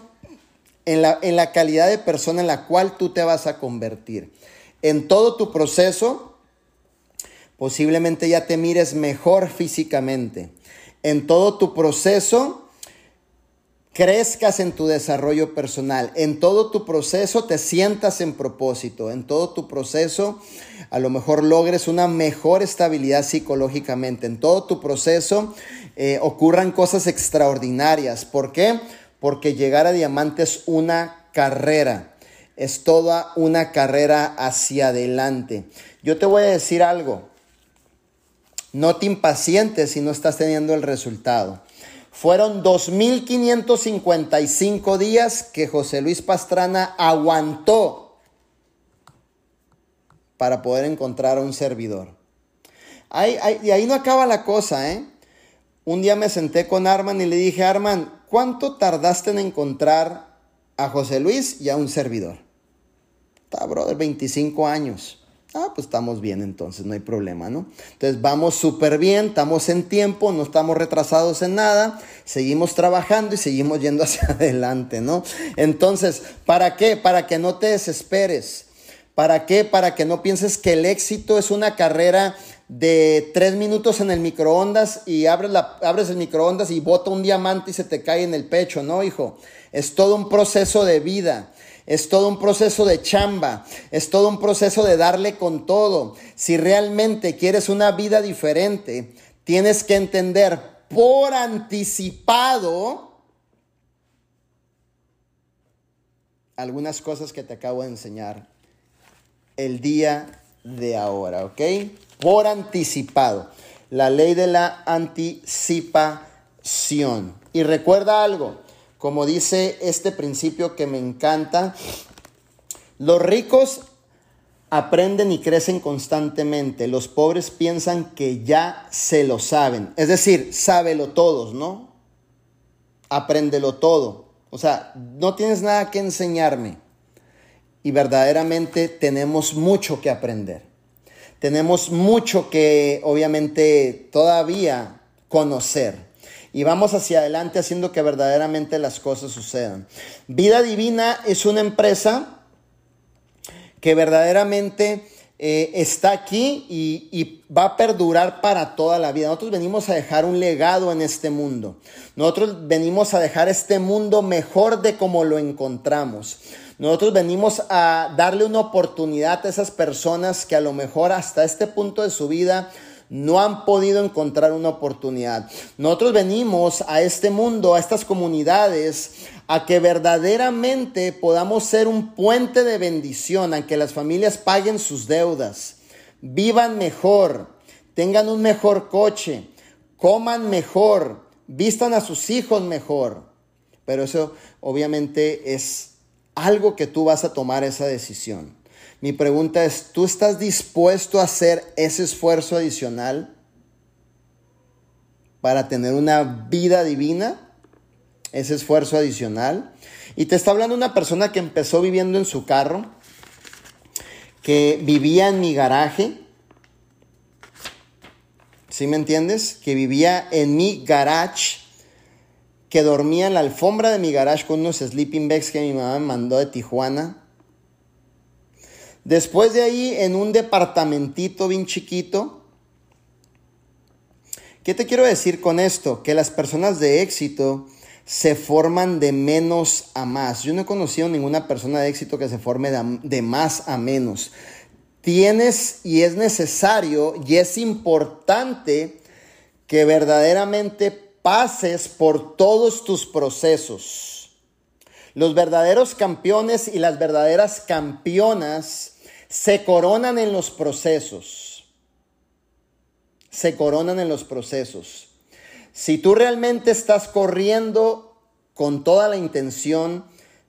En la, en la calidad de persona en la cual tú te vas a convertir. En todo tu proceso, posiblemente ya te mires mejor físicamente. En todo tu proceso, crezcas en tu desarrollo personal, en todo tu proceso te sientas en propósito, en todo tu proceso a lo mejor logres una mejor estabilidad psicológicamente, en todo tu proceso eh, ocurran cosas extraordinarias. ¿Por qué? Porque llegar a diamante es una carrera, es toda una carrera hacia adelante. Yo te voy a decir algo, no te impacientes si no estás teniendo el resultado. Fueron 2.555 días que José Luis Pastrana aguantó para poder encontrar a un servidor. y ahí no acaba la cosa, ¿eh? Un día me senté con Arman y le dije, Arman, ¿cuánto tardaste en encontrar a José Luis y a un servidor? Está, brother, 25 años. Ah, pues estamos bien entonces, no hay problema, ¿no? Entonces vamos súper bien, estamos en tiempo, no estamos retrasados en nada, seguimos trabajando y seguimos yendo (laughs) hacia adelante, ¿no? Entonces, ¿para qué? Para que no te desesperes. ¿Para qué? Para que no pienses que el éxito es una carrera de tres minutos en el microondas y abres, abres el microondas y bota un diamante y se te cae en el pecho, ¿no, hijo? Es todo un proceso de vida. Es todo un proceso de chamba, es todo un proceso de darle con todo. Si realmente quieres una vida diferente, tienes que entender por anticipado algunas cosas que te acabo de enseñar el día de ahora, ¿ok? Por anticipado. La ley de la anticipación. Y recuerda algo, como dice este principio que me encanta, los ricos aprenden y crecen constantemente, los pobres piensan que ya se lo saben, es decir, sábelo todos, ¿no? Apréndelo todo. O sea, no tienes nada que enseñarme. Y verdaderamente tenemos mucho que aprender. Tenemos mucho que, obviamente, todavía conocer y vamos hacia adelante haciendo que verdaderamente las cosas sucedan. Vida Divina es una empresa que verdaderamente eh, está aquí y, y, va a perdurar para toda la vida. Nosotros venimos a dejar un legado en este mundo. Nosotros venimos a dejar este mundo mejor de como lo encontramos. Nosotros venimos a darle una oportunidad a esas personas que a lo mejor hasta este punto de su vida no han podido encontrar una oportunidad. Nosotros venimos a este mundo, a estas comunidades, a que verdaderamente podamos ser un puente de bendición, a que las familias paguen sus deudas, vivan mejor, tengan un mejor coche, coman mejor, vistan a sus hijos mejor. Pero eso obviamente es algo que tú vas a tomar esa decisión. Mi pregunta es, ¿tú estás dispuesto a hacer ese esfuerzo adicional para tener una vida divina? ese esfuerzo adicional. Y te está hablando una persona que empezó viviendo en su carro, que vivía en mi garaje. ¿Sí me entiendes? Que vivía en mi garage, que dormía en la alfombra de mi garage con unos sleeping bags que mi mamá me mandó de Tijuana. Después de ahí, en un departamentito bien chiquito, ¿Qué te quiero decir con esto? Que las personas de éxito se forman de menos a más. Yo no he conocido ninguna persona de éxito que se forme de, más a menos. Tienes y es necesario y es importante que verdaderamente pases por todos tus procesos. Los verdaderos campeones y las verdaderas campeonas se coronan en los procesos se coronan en los procesos. Si tú realmente estás corriendo con toda la intención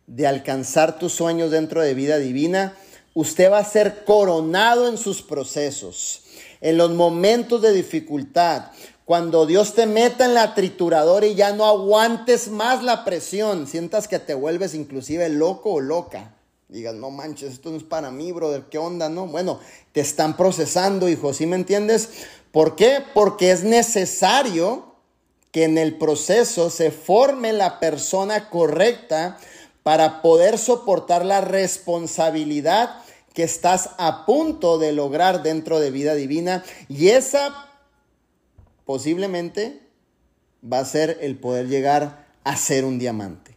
de alcanzar tus sueños dentro de vida divina, usted va a ser coronado en sus procesos, en los momentos de dificultad, cuando Dios te meta en la trituradora y ya no aguantes más la presión, sientas que te vuelves inclusive loco o loca. Digas, no manches, esto no es para mí, brother, ¿qué onda? No, bueno, te están procesando, hijo, ¿sí me entiendes? ¿Por qué? Porque es necesario que en el proceso se forme la persona correcta para poder soportar la responsabilidad que estás a punto de lograr dentro de vida divina. Y esa posiblemente va a ser el poder llegar a ser un diamante.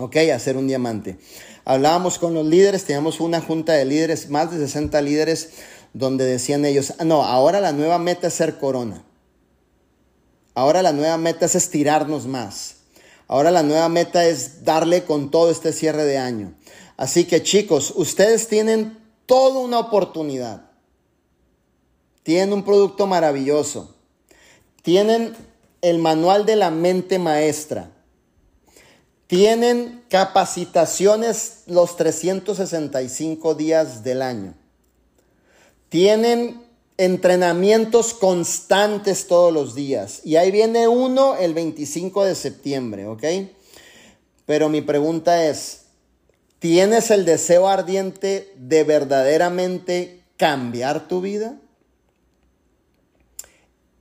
Ok, a ser un diamante. Hablábamos con los líderes, teníamos una junta de líderes, más de 60 líderes donde decían ellos, ah, no, ahora la nueva meta es ser corona. Ahora la nueva meta es estirarnos más. Ahora la nueva meta es darle con todo este cierre de año. Así que chicos, ustedes tienen toda una oportunidad. Tienen un producto maravilloso. Tienen el manual de la mente maestra. Tienen capacitaciones los 365 días del año. Tienen entrenamientos constantes todos los días. Y ahí viene uno el 25 de septiembre, ¿ok? Pero mi pregunta es, ¿tienes el deseo ardiente de verdaderamente cambiar tu vida?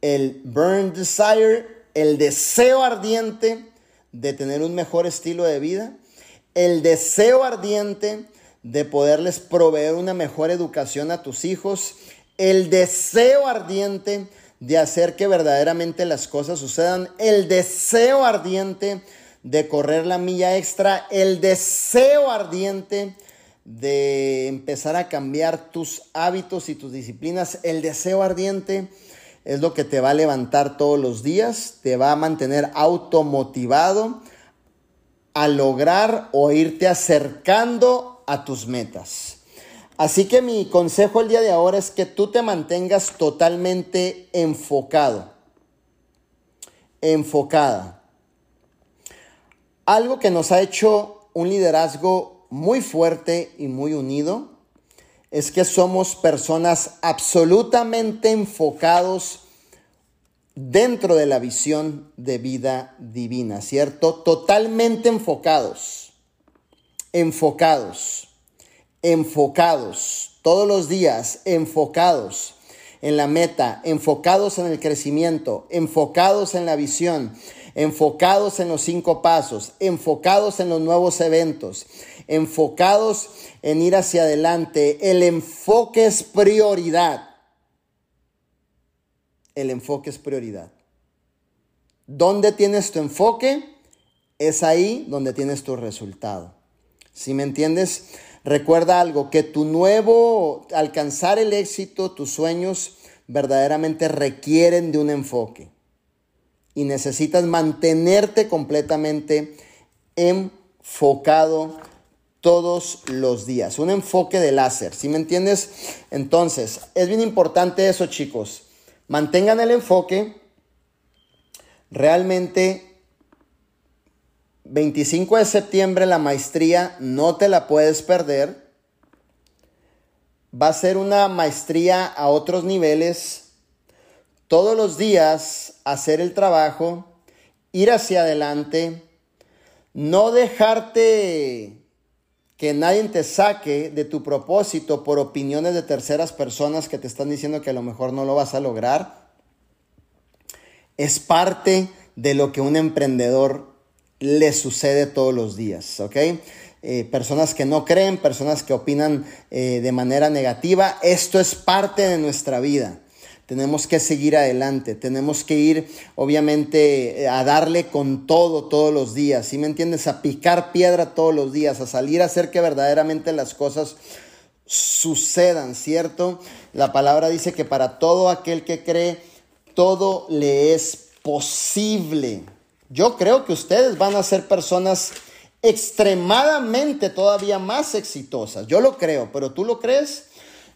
El burn desire, el deseo ardiente de tener un mejor estilo de vida, el deseo ardiente de poderles proveer una mejor educación a tus hijos, el deseo ardiente de hacer que verdaderamente las cosas sucedan, el deseo ardiente de correr la milla extra, el deseo ardiente de empezar a cambiar tus hábitos y tus disciplinas, el deseo ardiente es lo que te va a levantar todos los días, te va a mantener automotivado a lograr o irte acercando a tus metas. Así que mi consejo el día de ahora es que tú te mantengas totalmente enfocado. Enfocada. Algo que nos ha hecho un liderazgo muy fuerte y muy unido es que somos personas absolutamente enfocados dentro de la visión de vida divina, ¿cierto? Totalmente enfocados enfocados, enfocados, todos los días, enfocados en la meta, enfocados en el crecimiento, enfocados en la visión, enfocados en los cinco pasos, enfocados en los nuevos eventos, enfocados en ir hacia adelante. El enfoque es prioridad. El enfoque es prioridad. ¿Dónde tienes tu enfoque? Es ahí donde tienes tu resultado. Si me entiendes? Recuerda algo, que tu nuevo, alcanzar el éxito, tus sueños verdaderamente requieren de un enfoque. Y necesitas mantenerte completamente enfocado todos los días. Un enfoque de láser, ¿sí me entiendes? Entonces, es bien importante eso, chicos. Mantengan el enfoque. Realmente 25 de septiembre la maestría, no te la puedes perder. Va a ser una maestría a otros niveles. Todos los días hacer el trabajo ir hacia adelante, no dejarte que nadie te saque de tu propósito por opiniones de terceras personas que te están diciendo que a lo mejor no lo vas a lograr, es parte de lo que un emprendedor le sucede todos los días, ¿ok? Eh, personas que no creen, personas que opinan eh, de manera negativa, esto es parte de nuestra vida. Tenemos que seguir adelante, tenemos que ir obviamente a darle con todo todos los días, ¿sí me entiendes? A picar piedra todos los días, a salir a hacer que verdaderamente las cosas sucedan, ¿cierto? La palabra dice que para todo aquel que cree, todo le es posible. Yo creo que ustedes van a ser personas extremadamente todavía más exitosas. Yo lo creo, pero ¿tú lo crees?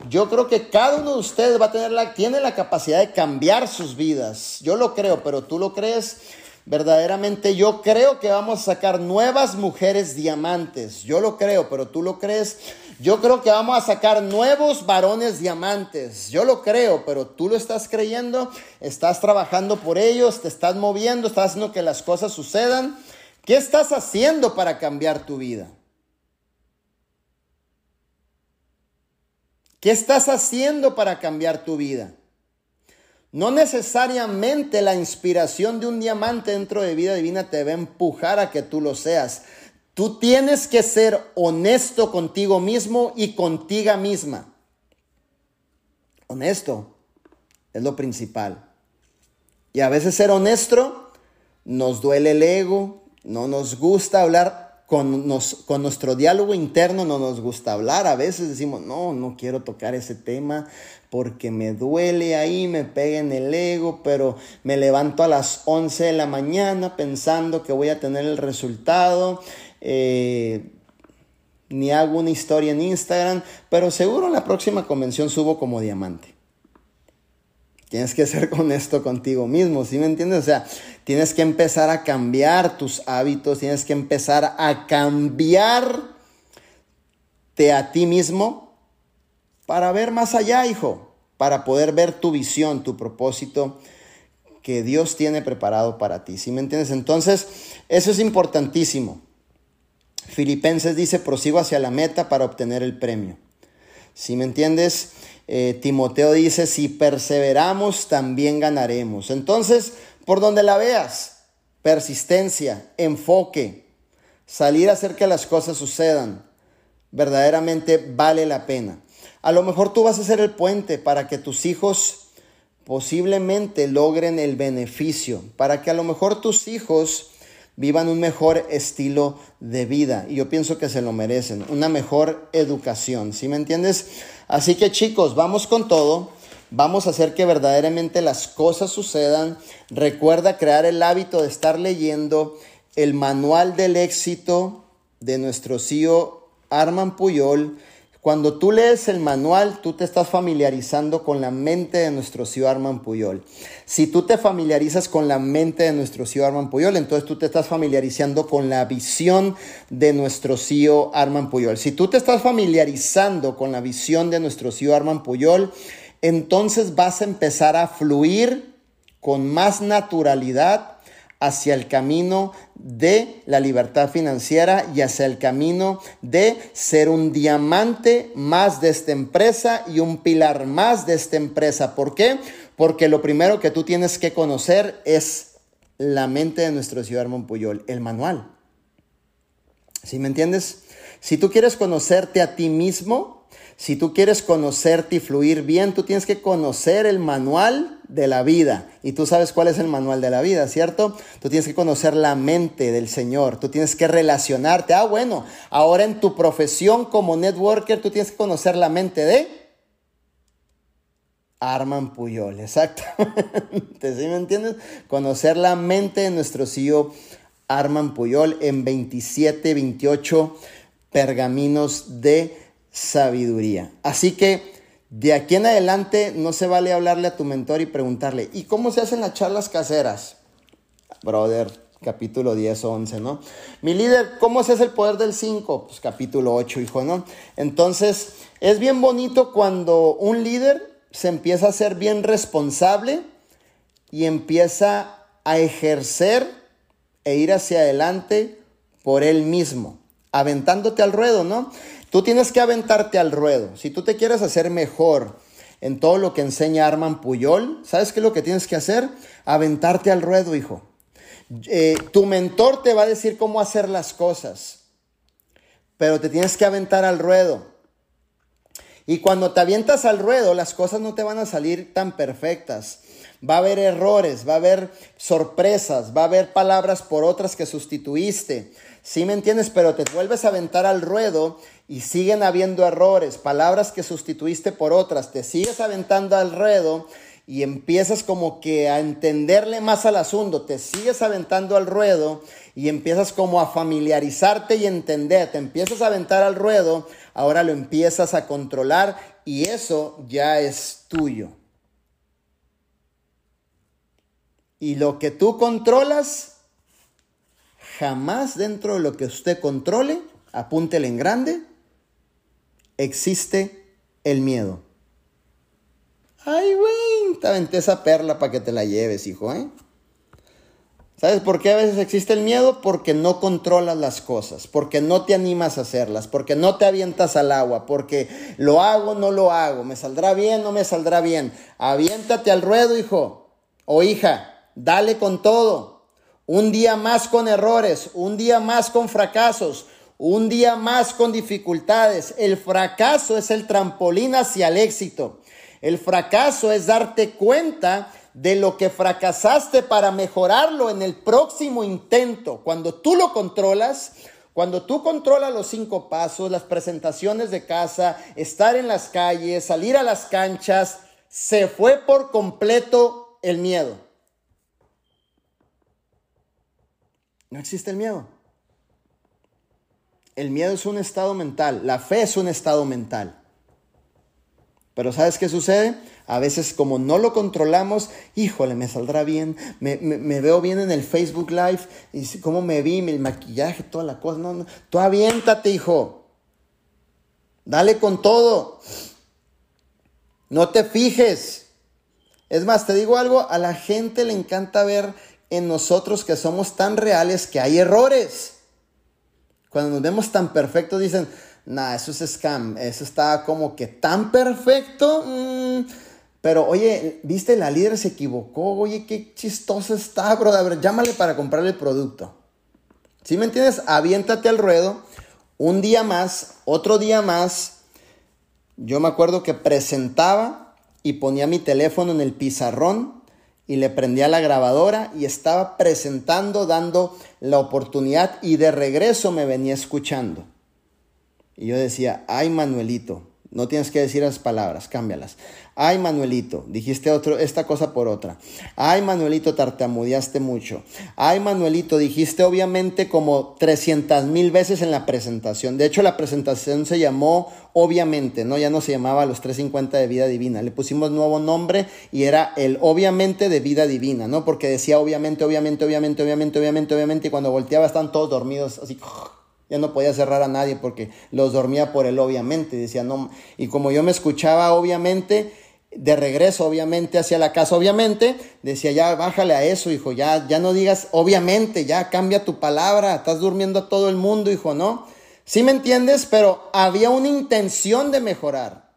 Yo creo que cada uno de ustedes va a tener la, tiene la capacidad de cambiar sus vidas. Yo lo creo, pero tú lo crees. Verdaderamente yo creo que vamos a sacar nuevas mujeres diamantes. Yo lo creo, pero tú lo crees. Yo creo que vamos a sacar nuevos varones diamantes. Yo lo creo, pero tú lo estás creyendo. Estás trabajando por ellos, te estás moviendo, estás haciendo que las cosas sucedan. ¿Qué estás haciendo para cambiar tu vida? ¿Qué estás haciendo para cambiar tu vida? No necesariamente la inspiración de un diamante dentro de vida divina te va a empujar a que tú lo seas. Tú tienes que ser honesto contigo mismo y contigo misma. Honesto es lo principal. Y a veces ser honesto nos duele el ego, no nos gusta hablar con, con, nuestro diálogo interno no nos gusta hablar. A veces decimos, no, no quiero tocar ese tema porque me duele ahí, me pega en el ego, pero me levanto a las 11 de la mañana pensando que voy a tener el resultado. Eh, ni hago una historia en Instagram, pero seguro en la próxima convención subo como diamante. Tienes que ser (laughs) honesto contigo mismo, ¿sí me entiendes? O sea, tienes que empezar a cambiar tus hábitos, tienes que empezar a cambiarte a ti mismo para ver más allá, hijo, para poder ver tu visión, tu propósito que Dios tiene preparado para ti, ¿sí me entiendes? Entonces, eso es importantísimo. Filipenses dice, prosigo hacia la meta para obtener el premio. ¿Sí me entiendes? Eh, Timoteo dice, si perseveramos, también ganaremos. Entonces, por donde la veas, persistencia, enfoque, salir a hacer que las cosas sucedan, verdaderamente vale la pena. A lo mejor tú vas a ser el puente para que tus hijos posiblemente logren el beneficio, para que a lo mejor tus hijos vivan un mejor estilo de vida. Y yo pienso que se lo merecen, una mejor educación, ¿sí me entiendes? Así que chicos, vamos con todo. Vamos a hacer que verdaderamente las cosas sucedan. Recuerda crear el hábito de estar leyendo el manual del éxito de nuestro CEO Arman Puyol cuando tú lees el manual, tú te estás familiarizando con la mente de nuestro CEO Arman Puyol. Si tú te familiarizas con la mente de nuestro CEO Arman Puyol, entonces tú te estás familiarizando con la visión de nuestro CEO Arman Puyol. Si tú te estás familiarizando con la visión de nuestro CEO Arman Puyol, entonces vas a empezar a fluir con más naturalidad hacia el camino de la libertad financiera y hacia el camino de ser un diamante más de esta empresa y un pilar más de esta empresa. ¿Por qué? Porque lo primero que tú tienes que conocer es la mente de nuestro señor Puyol, el manual. ¿Sí me entiendes? Si tú quieres conocerte a ti mismo, si tú quieres conocerte y fluir bien, tú tienes que conocer el manual de la vida. Y tú sabes cuál es el manual de la vida, ¿cierto? Tú tienes que conocer la mente del Señor. Tú tienes que relacionarte. Ah, bueno, ahora en tu profesión como networker, tú tienes que conocer la mente de Arman Puyol. Exactamente. ¿Sí me entiendes? Conocer la mente de nuestro CEO Arman Puyol en 27, 28 pergaminos de sabiduría. Así que de aquí en adelante no se vale hablarle a tu mentor y preguntarle, ¿y cómo se hacen las charlas caseras? Brother, capítulo 10 o 11, ¿no? Mi líder, ¿cómo se hace el poder del 5? Pues capítulo 8, hijo, ¿no? Entonces, es bien bonito cuando un líder se empieza a ser bien responsable y empieza a ejercer e ir hacia adelante por él mismo, aventándote al ruedo, ¿no? Tú tienes que aventarte al ruedo. Si tú te quieres hacer mejor en todo lo que enseña Arman Puyol, ¿sabes qué es lo que tienes que hacer? Aventarte al ruedo, hijo. Eh, tu mentor te va a decir cómo hacer las cosas, pero te tienes que aventar al ruedo. Y cuando te avientas al ruedo, las cosas no te van a salir tan perfectas. Va a haber errores, va a haber sorpresas, va a haber palabras por otras que sustituiste. ¿Sí me entiendes? Pero te vuelves a aventar al ruedo y siguen habiendo errores, palabras que sustituiste por otras. Te sigues aventando al ruedo y empiezas como que a entenderle más al asunto, te sigues aventando al ruedo y empiezas como a familiarizarte y entender, te empiezas a aventar al ruedo, ahora lo empiezas a controlar y eso ya es tuyo. Y lo que tú controlas, jamás dentro de lo que usted controle, apúntele en grande, existe el miedo. Ay, güey, te aventé esa perla para que te la lleves, hijo, ¿eh? ¿Sabes por qué a veces existe el miedo? Porque no controlas las cosas, porque no te animas a hacerlas, porque no te avientas al agua, porque lo hago, no lo hago, me saldrá bien, no me saldrá bien. Aviéntate al ruedo, hijo o hija, dale con todo. Un día más con errores, un día más con fracasos, un día más con dificultades. El fracaso es el trampolín hacia el éxito. El fracaso es darte cuenta de lo que fracasaste para mejorarlo en el próximo intento. Cuando tú lo controlas, cuando tú controlas los cinco pasos, las presentaciones de casa, estar en las calles, salir a las canchas, se fue por completo el miedo. No existe el miedo. El miedo es un estado mental, la fe es un estado mental. Pero ¿sabes qué sucede? A veces como no lo controlamos, híjole, me saldrá bien, me, veo bien en el Facebook Live, y cómo me vi, el maquillaje, toda la cosa. No, no, tú aviéntate, hijo. Dale con todo. No te fijes. Es más, te digo algo, a la gente le encanta ver en nosotros que somos tan reales que hay errores. Cuando nos vemos tan perfectos, dicen, nah, eso es scam, eso está como que tan perfecto. Mm, pero oye, viste, la líder se equivocó, oye, qué chistoso está, bro. A ver, llámale para comprar el producto. ¿Sí me entiendes? Aviéntate al ruedo. Un día más, otro día más. Yo me acuerdo que presentaba y ponía mi teléfono en el pizarrón y le prendía la grabadora y estaba presentando, dando la oportunidad y de regreso me venía escuchando. Y yo decía, ay Manuelito, no tienes que decir esas palabras, cámbialas. Ay, Manuelito, dijiste otro, esta cosa por otra. Ay, Manuelito, tartamudeaste mucho. Ay, Manuelito, dijiste obviamente como 300 mil veces en la presentación. De hecho, la presentación se llamó obviamente, ¿no? Ya no se llamaba los 350 de vida divina. Le pusimos nuevo nombre y era el obviamente de vida divina, ¿no? Porque decía obviamente, obviamente, obviamente, obviamente, obviamente, obviamente, y cuando volteaba estaban todos dormidos, así ya no podía cerrar a nadie porque los dormía por él, obviamente. Decía, no. Y como yo me escuchaba, obviamente, de regreso, obviamente, hacia la casa, obviamente, decía, ya bájale a eso, hijo, ya, ya no digas, obviamente, ya cambia tu palabra, estás durmiendo a todo el mundo, hijo, ¿no? Sí me entiendes, pero había una intención de mejorar.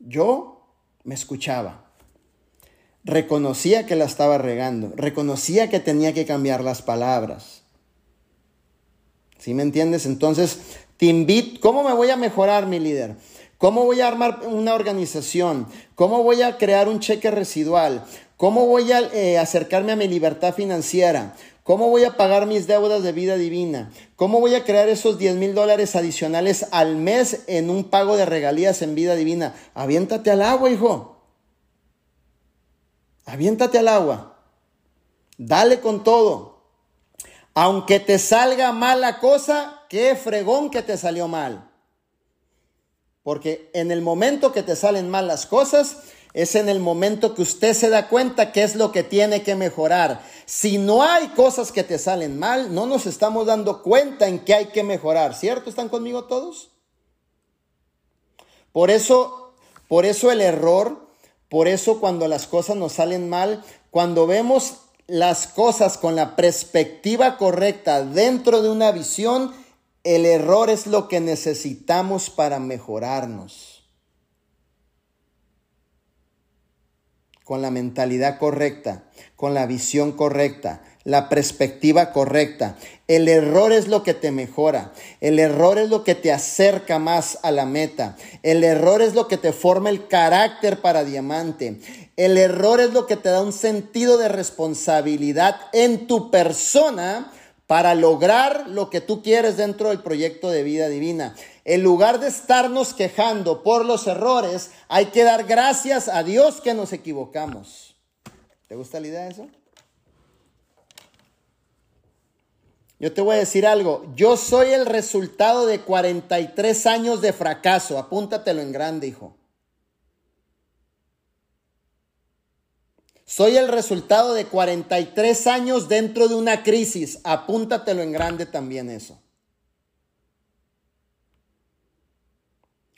Yo me escuchaba. Reconocía que la estaba regando, reconocía que tenía que cambiar las palabras. ¿Sí me entiendes? Entonces, te invito, ¿cómo me voy a mejorar, mi líder? ¿Cómo voy a armar una organización? ¿Cómo voy a crear un cheque residual? ¿Cómo voy a eh, acercarme a mi libertad financiera? ¿Cómo voy a pagar mis deudas de vida divina? ¿Cómo voy a crear esos 10 mil dólares adicionales al mes en un pago de regalías en vida divina? Aviéntate al agua, hijo. Aviéntate al agua. Dale con todo. Aunque te salga mal la cosa, qué fregón que te salió mal. Porque en el momento que te salen mal las cosas, es en el momento que usted se da cuenta qué es lo que tiene que mejorar. Si no hay cosas que te salen mal, no nos estamos dando cuenta en qué hay que mejorar, ¿cierto? ¿Están conmigo todos? Por eso, por eso el error, por eso cuando las cosas nos salen mal, cuando vemos las cosas con la perspectiva correcta dentro de una visión, el error es lo que necesitamos para mejorarnos. Con la mentalidad correcta, con la visión correcta, la perspectiva correcta. El error es lo que te mejora. El error es lo que te acerca más a la meta. El error es lo que te forma el carácter para diamante. El error es lo que te da un sentido de responsabilidad en tu persona para lograr lo que tú quieres dentro del proyecto de vida divina. En lugar de estarnos quejando por los errores, hay que dar gracias a Dios que nos equivocamos. ¿Te gusta la idea de eso? Yo te voy a decir algo, yo soy el resultado de 43 años de fracaso, apúntatelo en grande, hijo. Soy el resultado de 43 años dentro de una crisis, apúntatelo en grande también eso.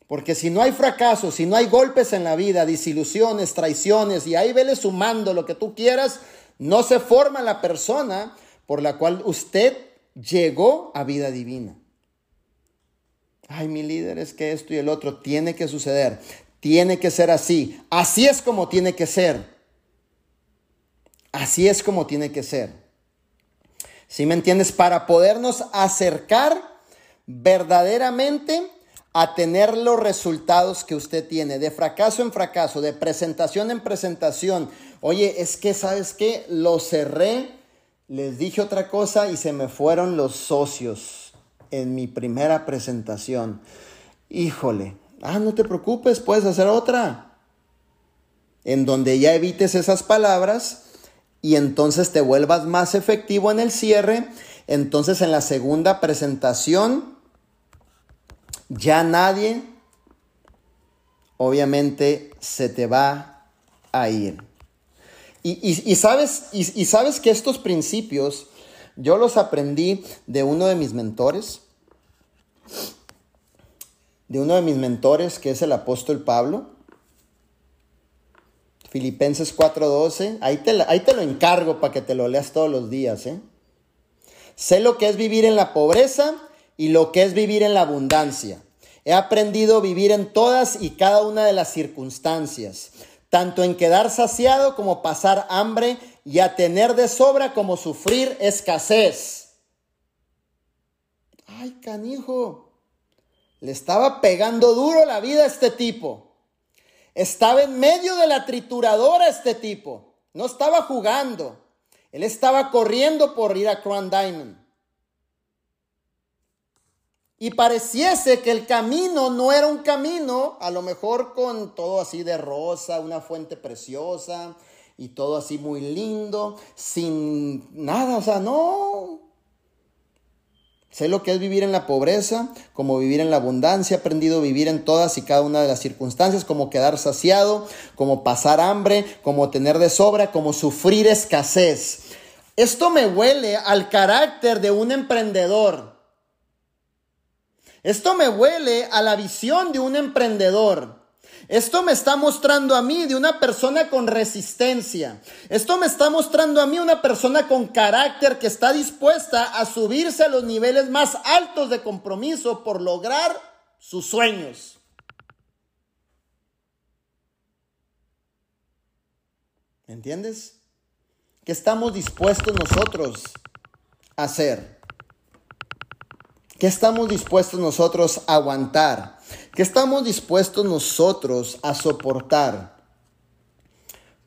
Porque si no hay fracaso, si no hay golpes en la vida, disilusiones, traiciones, y ahí vele sumando lo que tú quieras, no se forma la persona por la cual usted llegó a vida divina. Ay, mi líder, es que esto y el otro tiene que suceder, tiene que ser así, así es como tiene que ser. Así es como tiene que ser. ¿Sí me entiendes? Para podernos acercar verdaderamente a tener los resultados que usted tiene, de fracaso en fracaso, de presentación en presentación. Oye, es que, ¿sabes qué? Lo cerré les dije otra cosa y se me fueron los socios en mi primera presentación. Híjole, ah, no te preocupes, puedes hacer otra. En donde ya evites esas palabras y entonces te vuelvas más efectivo en el cierre. Entonces en la segunda presentación ya nadie obviamente se te va a ir. Y, sabes, y, sabes que estos principios yo los aprendí de uno de mis mentores, de uno de mis mentores que es el apóstol Pablo. Filipenses 4:12, ahí te, ahí te lo encargo para que te lo leas todos los días. ¿eh? Sé lo que es vivir en la pobreza y lo que es vivir en la abundancia. He aprendido a vivir en todas y cada una de las circunstancias tanto en quedar saciado como pasar hambre y a tener de sobra como sufrir escasez. Ay, canijo, le estaba pegando duro la vida a este tipo. Estaba en medio de la trituradora este tipo. No estaba jugando. Él estaba corriendo por ir a Crown Diamond y pareciese que el camino no era un camino, a lo mejor con todo así de rosa, una fuente preciosa y todo así muy lindo, sin nada, o sea, no. Sé lo que es vivir en la pobreza, como vivir en la abundancia, he aprendido a vivir en todas y cada una de las circunstancias, como quedar saciado, como pasar hambre, como tener de sobra, como sufrir escasez. Esto me huele al carácter de un emprendedor esto me huele a la visión de un emprendedor. Esto me está mostrando a mí de una persona con resistencia. Esto me está mostrando a mí una persona con carácter que está dispuesta a subirse a los niveles más altos de compromiso por lograr sus sueños. ¿Me entiendes? ¿Qué estamos dispuestos nosotros a hacer? ¿Qué estamos dispuestos nosotros a aguantar? ¿Qué estamos dispuestos nosotros a soportar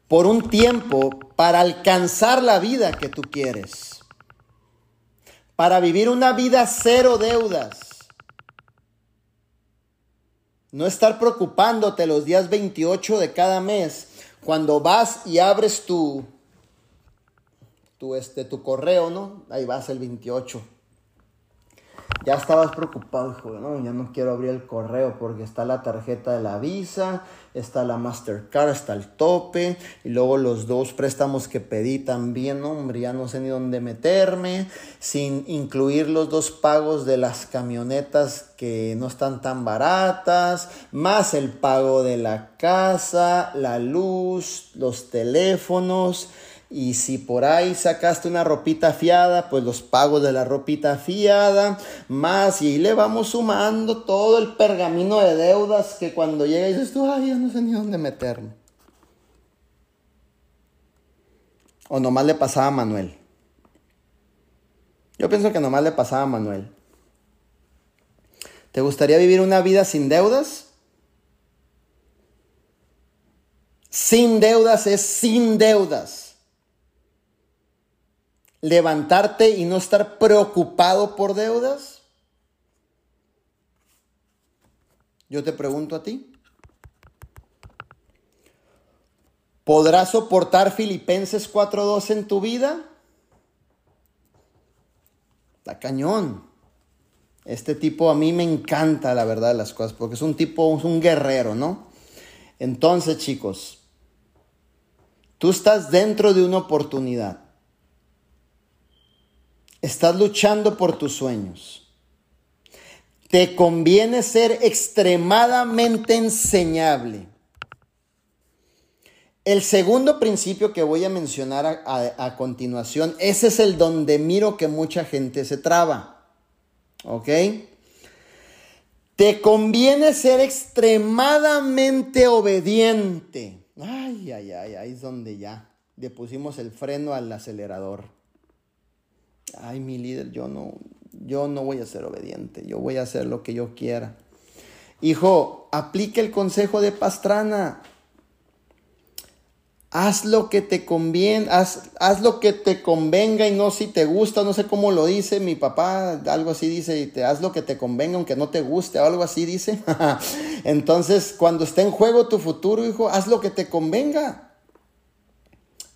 por un tiempo para alcanzar la vida que tú quieres? Para vivir una vida cero deudas. No estar preocupándote los días 28 de cada mes cuando vas y abres tu, tu, este, tu correo, ¿no? Ahí vas el 28 ya estabas preocupado, hijo, no, ya no quiero abrir el correo porque está la tarjeta de la Visa, está la Mastercard, está el tope, y luego los dos préstamos que pedí también, hombre, ya no sé ni dónde meterme, sin incluir los dos pagos de las camionetas que no están tan baratas, más el pago de la casa, la luz, los teléfonos, Y si por ahí sacaste una ropita fiada, pues los pagos de la ropita fiada, más y le vamos sumando todo el pergamino de deudas que cuando llega dices tú, ay, ya no sé ni dónde meterme. O nomás le pasaba a Manuel. Yo pienso que nomás le pasaba a Manuel. ¿Te gustaría vivir una vida sin deudas? Sin deudas es sin deudas. Levantarte y no estar preocupado por deudas. Yo te pregunto a ti. ¿Podrás soportar Filipenses 4.2 en tu vida? Está cañón. Este tipo a mí me encanta la verdad las cosas porque es un tipo, es un guerrero, ¿no? Entonces, chicos, Tú estás dentro de una oportunidad. Estás luchando por tus sueños. Te conviene ser extremadamente enseñable. El segundo principio que voy a mencionar a, continuación, ese es el donde miro que mucha gente se traba. ¿Ok? Te conviene ser extremadamente obediente. Ay, ay, ay, ahí es donde ya le pusimos el freno al acelerador. Ay, mi líder, yo no, yo no voy a ser obediente, yo voy a hacer lo que yo quiera. Hijo, aplique el consejo de Pastrana. Haz lo que te conviene, haz, haz, lo que te convenga y no si te gusta, no sé cómo lo dice mi papá, algo así dice, y te, haz lo que te convenga aunque no te guste, o algo así dice. (laughs) Entonces, cuando esté en juego tu futuro, hijo, haz lo que te convenga.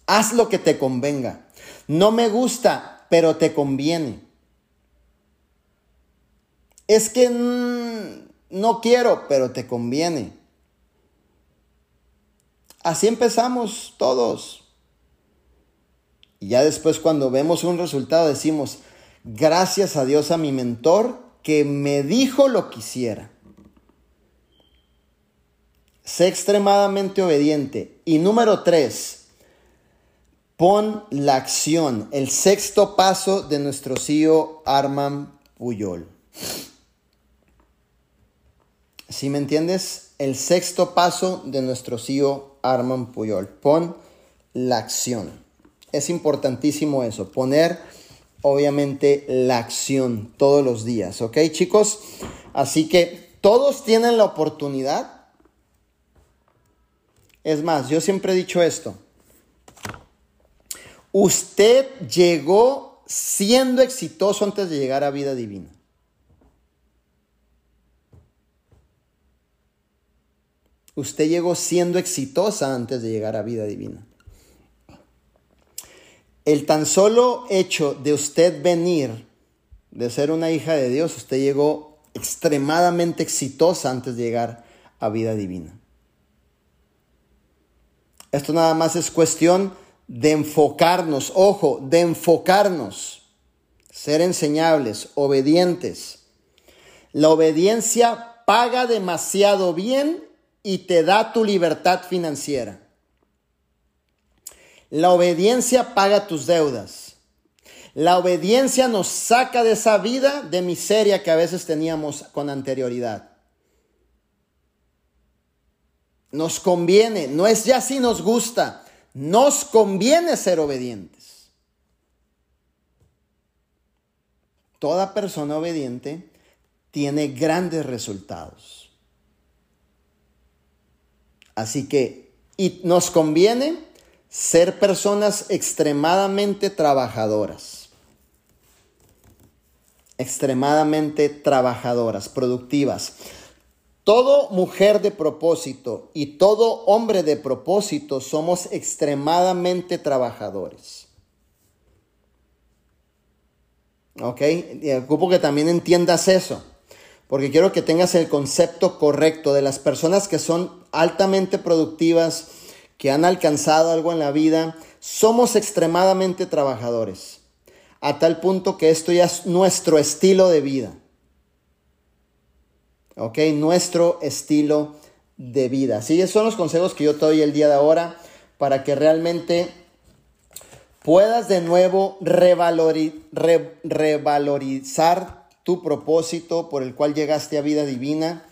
Haz lo que te convenga. No me gusta, pero te conviene. Es que no quiero, pero te conviene. Así empezamos todos. Y ya después cuando vemos un resultado decimos, gracias a Dios a mi mentor que me dijo lo que hiciera. Sé extremadamente obediente. Y número tres, pon la acción. El sexto paso de nuestro CEO Arman Puyol. Si me entiendes, el sexto paso de nuestro CEO Arman Puyol. Pon la acción. Es importantísimo eso, poner obviamente la acción todos los días, ¿ok chicos? Así que todos tienen la oportunidad. Es más, yo siempre he dicho esto. Usted llegó siendo exitoso antes de llegar a vida divina. Usted llegó siendo exitosa antes de llegar a vida divina. El tan solo hecho de usted venir, de ser una hija de Dios, usted llegó extremadamente exitosa antes de llegar a vida divina. Esto nada más es cuestión de enfocarnos, ojo, de enfocarnos, ser enseñables, obedientes. La obediencia paga demasiado bien y te da tu libertad financiera. La obediencia paga tus deudas. La obediencia nos saca de esa vida de miseria que a veces teníamos con anterioridad. Nos conviene, no es ya si nos gusta, nos conviene ser obedientes. Toda persona obediente tiene grandes resultados. Así que, y nos conviene ser personas extremadamente trabajadoras. Extremadamente trabajadoras, productivas. Todo mujer de propósito y todo hombre de propósito somos extremadamente trabajadores. ¿Ok? Y ocupo que también entiendas eso porque quiero que tengas el concepto correcto de las personas que son altamente productivas, que han alcanzado algo en la vida. Somos extremadamente trabajadores, a tal punto que esto ya es nuestro estilo de vida. ¿Ok? Nuestro estilo de vida. Así son los consejos que yo te doy el día de ahora para que realmente puedas de nuevo revalorizar tu propósito por el cual llegaste a vida divina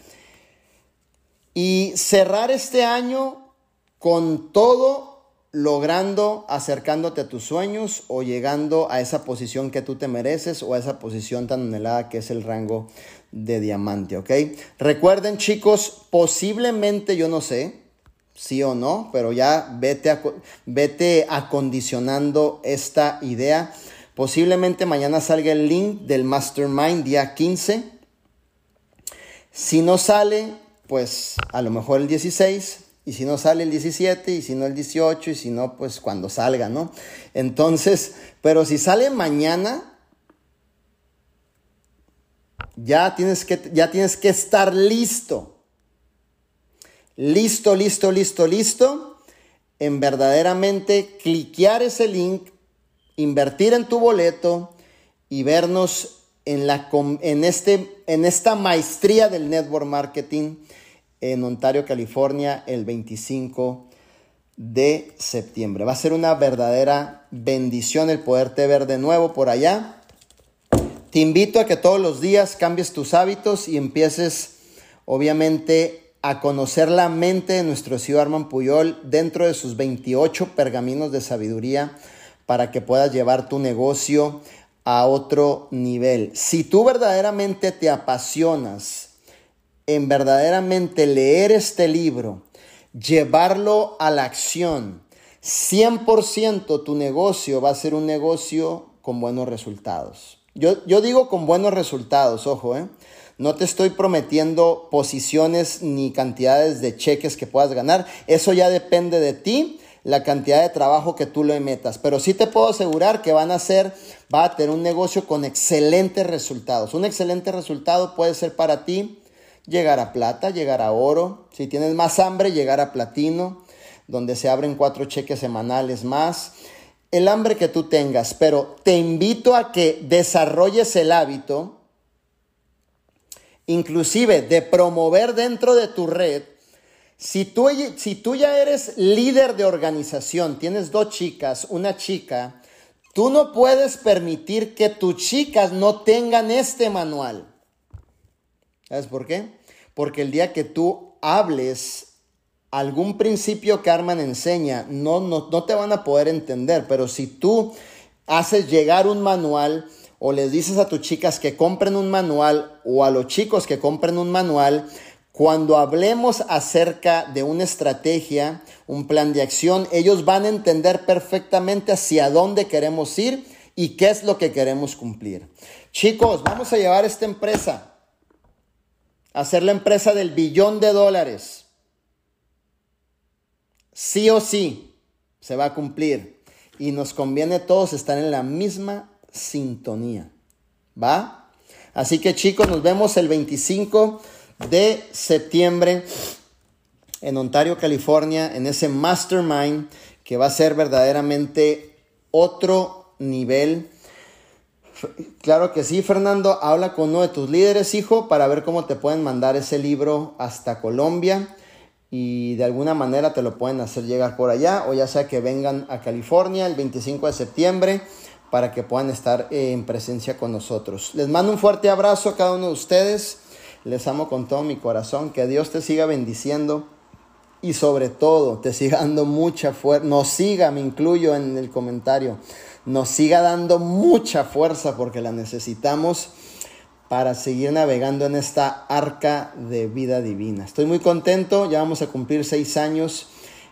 y cerrar este año con todo logrando, acercándote a tus sueños o llegando a esa posición que tú te mereces o a esa posición tan anhelada que es el rango de diamante, ¿ok? Recuerden chicos, posiblemente yo no sé, sí o no, pero ya vete, vete acondicionando esta idea. Posiblemente mañana salga el link del Mastermind día 15. Si no sale, pues a lo mejor el 16, y si no sale el 17, y si no el 18, y si no, pues cuando salga, ¿no? Entonces, pero si sale mañana, ya tienes que, ya tienes que estar listo. Listo, listo, listo, listo. En verdaderamente cliquear ese link, invertir en tu boleto y vernos en, la, en, este, en esta maestría del network marketing en Ontario, California, el 25 de septiembre. Va a ser una verdadera bendición el poderte ver de nuevo por allá. Te invito a que todos los días cambies tus hábitos y empieces, obviamente, a conocer la mente de nuestro CEO Armand Puyol dentro de sus 28 pergaminos de sabiduría para que puedas llevar tu negocio a otro nivel. Si tú verdaderamente te apasionas en verdaderamente leer este libro, llevarlo a la acción, 100% tu negocio va a ser un negocio con buenos resultados. Yo, yo digo con buenos resultados, ojo, ¿eh? No te estoy prometiendo posiciones ni cantidades de cheques que puedas ganar. Eso ya depende de ti, la cantidad de trabajo que tú le metas. Pero sí te puedo asegurar que van a ser, va a tener un negocio con excelentes resultados. Un excelente resultado puede ser para ti llegar a plata, llegar a oro. Si tienes más hambre, llegar a platino, donde se abren cuatro cheques semanales más. El hambre que tú tengas, pero te invito a que desarrolles el hábito, inclusive de promover dentro de tu red. Si tú, si tú ya eres líder de organización, tienes dos chicas, una chica, tú no puedes permitir que tus chicas no tengan este manual. ¿Sabes por qué? Porque el día que tú hables algún principio que Arman enseña, no, no, no te van a poder entender, pero si tú haces llegar un manual o les dices a tus chicas que compren un manual o a los chicos que compren un manual, cuando hablemos acerca de una estrategia, un plan de acción, ellos van a entender perfectamente hacia dónde queremos ir y qué es lo que queremos cumplir. Chicos, vamos a llevar esta empresa hacer la empresa del billón de dólares. Sí o sí se va a cumplir. Y nos conviene todos estar en la misma sintonía. ¿Va? Así que chicos, nos vemos el 25 de septiembre en Ontario, California, en ese mastermind que va a ser verdaderamente otro nivel Claro que sí, Fernando. Habla con uno de tus líderes, hijo, para ver cómo te pueden mandar ese libro hasta Colombia y de alguna manera te lo pueden hacer llegar por allá o ya sea que vengan a California el 25 de septiembre para que puedan estar en presencia con nosotros. Les mando un fuerte abrazo a cada uno de ustedes. Les amo con todo mi corazón. Que Dios te siga bendiciendo y sobre todo te siga dando mucha fuerza. Nos siga, me incluyo en el comentario nos siga dando mucha fuerza porque la necesitamos para seguir navegando en esta arca de vida divina. Estoy muy contento, ya vamos a cumplir seis años,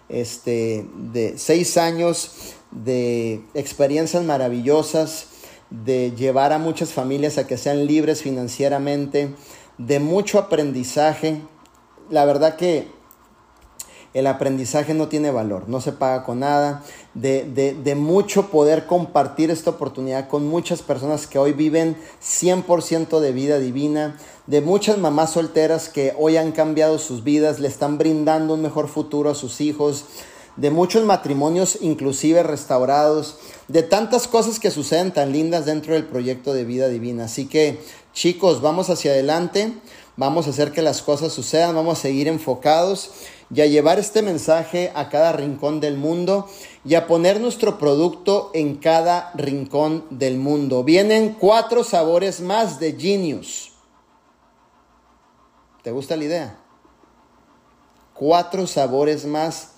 este, de seis años de experiencias maravillosas, de llevar a muchas familias a que sean libres financieramente, de mucho aprendizaje. La verdad que el aprendizaje no tiene valor, no se paga con nada, de, mucho poder compartir esta oportunidad con muchas personas que hoy viven 100% de vida divina, de muchas mamás solteras que hoy han cambiado sus vidas, le están brindando un mejor futuro a sus hijos, de muchos matrimonios inclusive restaurados, de tantas cosas que suceden tan lindas dentro del proyecto de vida divina. Así que chicos, vamos hacia adelante. Vamos a hacer que las cosas sucedan, vamos a seguir enfocados y a llevar este mensaje a cada rincón del mundo y a poner nuestro producto en cada rincón del mundo. Vienen cuatro sabores más de Genius. ¿Te gusta la idea? Cuatro sabores más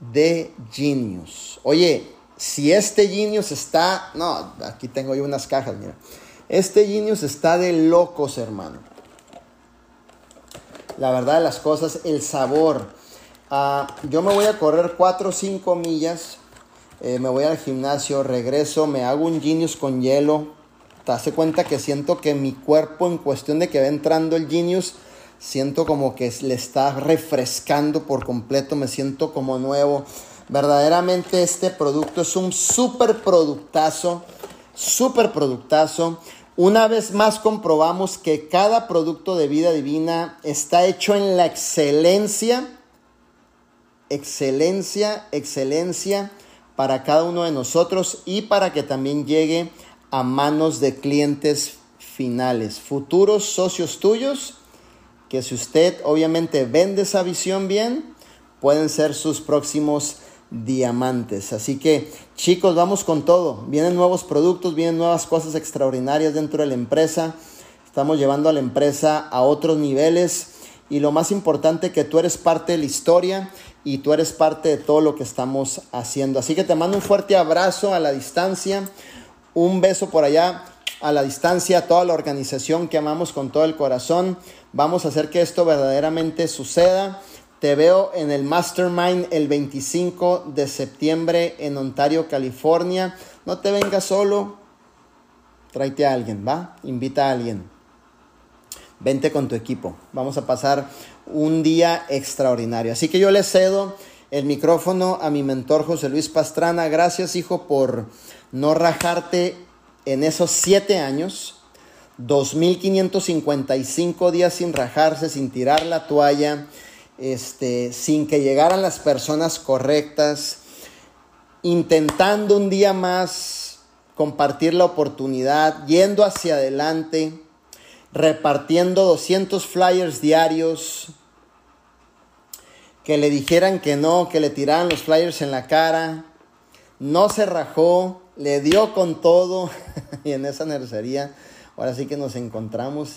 de Genius. Oye, si este Genius está, no, aquí tengo yo unas cajas, mira. Este Genius está de locos, hermano. La verdad de las cosas, el sabor. Ah, yo me voy a correr 4 o 5 millas. Eh, me voy al gimnasio, regreso, me hago un Genius con hielo. Te hace cuenta que siento que mi cuerpo, en cuestión de que va entrando el Genius, siento como que le está refrescando por completo, me siento como nuevo. Verdaderamente este producto es un super productazo, super productazo. Una vez más comprobamos que cada producto de vida divina está hecho en la excelencia, excelencia, excelencia para cada uno de nosotros y para que también llegue a manos de clientes finales, futuros socios tuyos, que si usted obviamente vende esa visión bien, pueden ser sus próximos diamantes. Así que chicos, vamos con todo. Vienen nuevos productos, vienen nuevas cosas extraordinarias dentro de la empresa. Estamos llevando a la empresa a otros niveles. Y lo más importante que tú eres parte de la historia y tú eres parte de todo lo que estamos haciendo. Así que te mando un fuerte abrazo a la distancia. Un beso por allá a la distancia a toda la organización que amamos con todo el corazón. Vamos a hacer que esto verdaderamente suceda. Te veo en el Mastermind el 25 de septiembre en Ontario, California. No te vengas solo, tráete a alguien, ¿va? Invita a alguien. Vente con tu equipo. Vamos a pasar un día extraordinario. Así que yo le cedo el micrófono a mi mentor José Luis Pastrana. Gracias, hijo, por no rajarte en esos siete años. 2.555 días sin rajarse, sin tirar la toalla este, sin que llegaran las personas correctas, intentando un día más compartir la oportunidad, yendo hacia adelante, repartiendo 200 flyers diarios, que le dijeran que no, que le tiraran los flyers en la cara, no se rajó, le dio con todo (laughs) y en esa nursería ahora sí que nos encontramos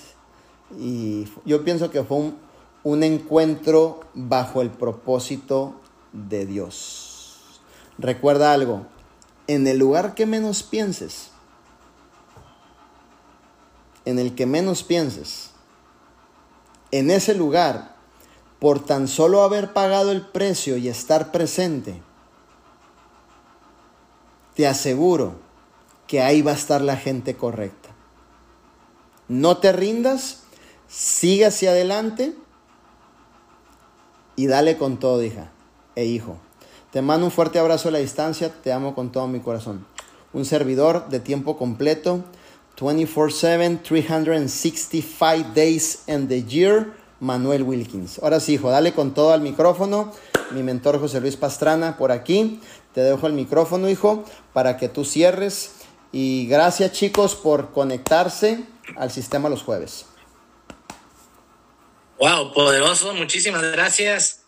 y yo pienso que fue un, un encuentro bajo el propósito de Dios. Recuerda algo, en el lugar que menos pienses, en el que menos pienses, en ese lugar, por tan solo haber pagado el precio y estar presente, te aseguro que ahí va a estar la gente correcta. No te rindas, sigue hacia adelante y dale con todo, hija e hijo. Te mando un fuerte abrazo a la distancia, te amo con todo mi corazón. Un servidor de tiempo completo, 24/7, 365 days in the year, Manuel Wilkins. Ahora sí, hijo, dale con todo al micrófono. Mi mentor José Luis Pastrana por aquí. Te dejo el micrófono, hijo, para que tú cierres. Y gracias, chicos, por conectarse al sistema los jueves. Wow, poderoso, muchísimas gracias.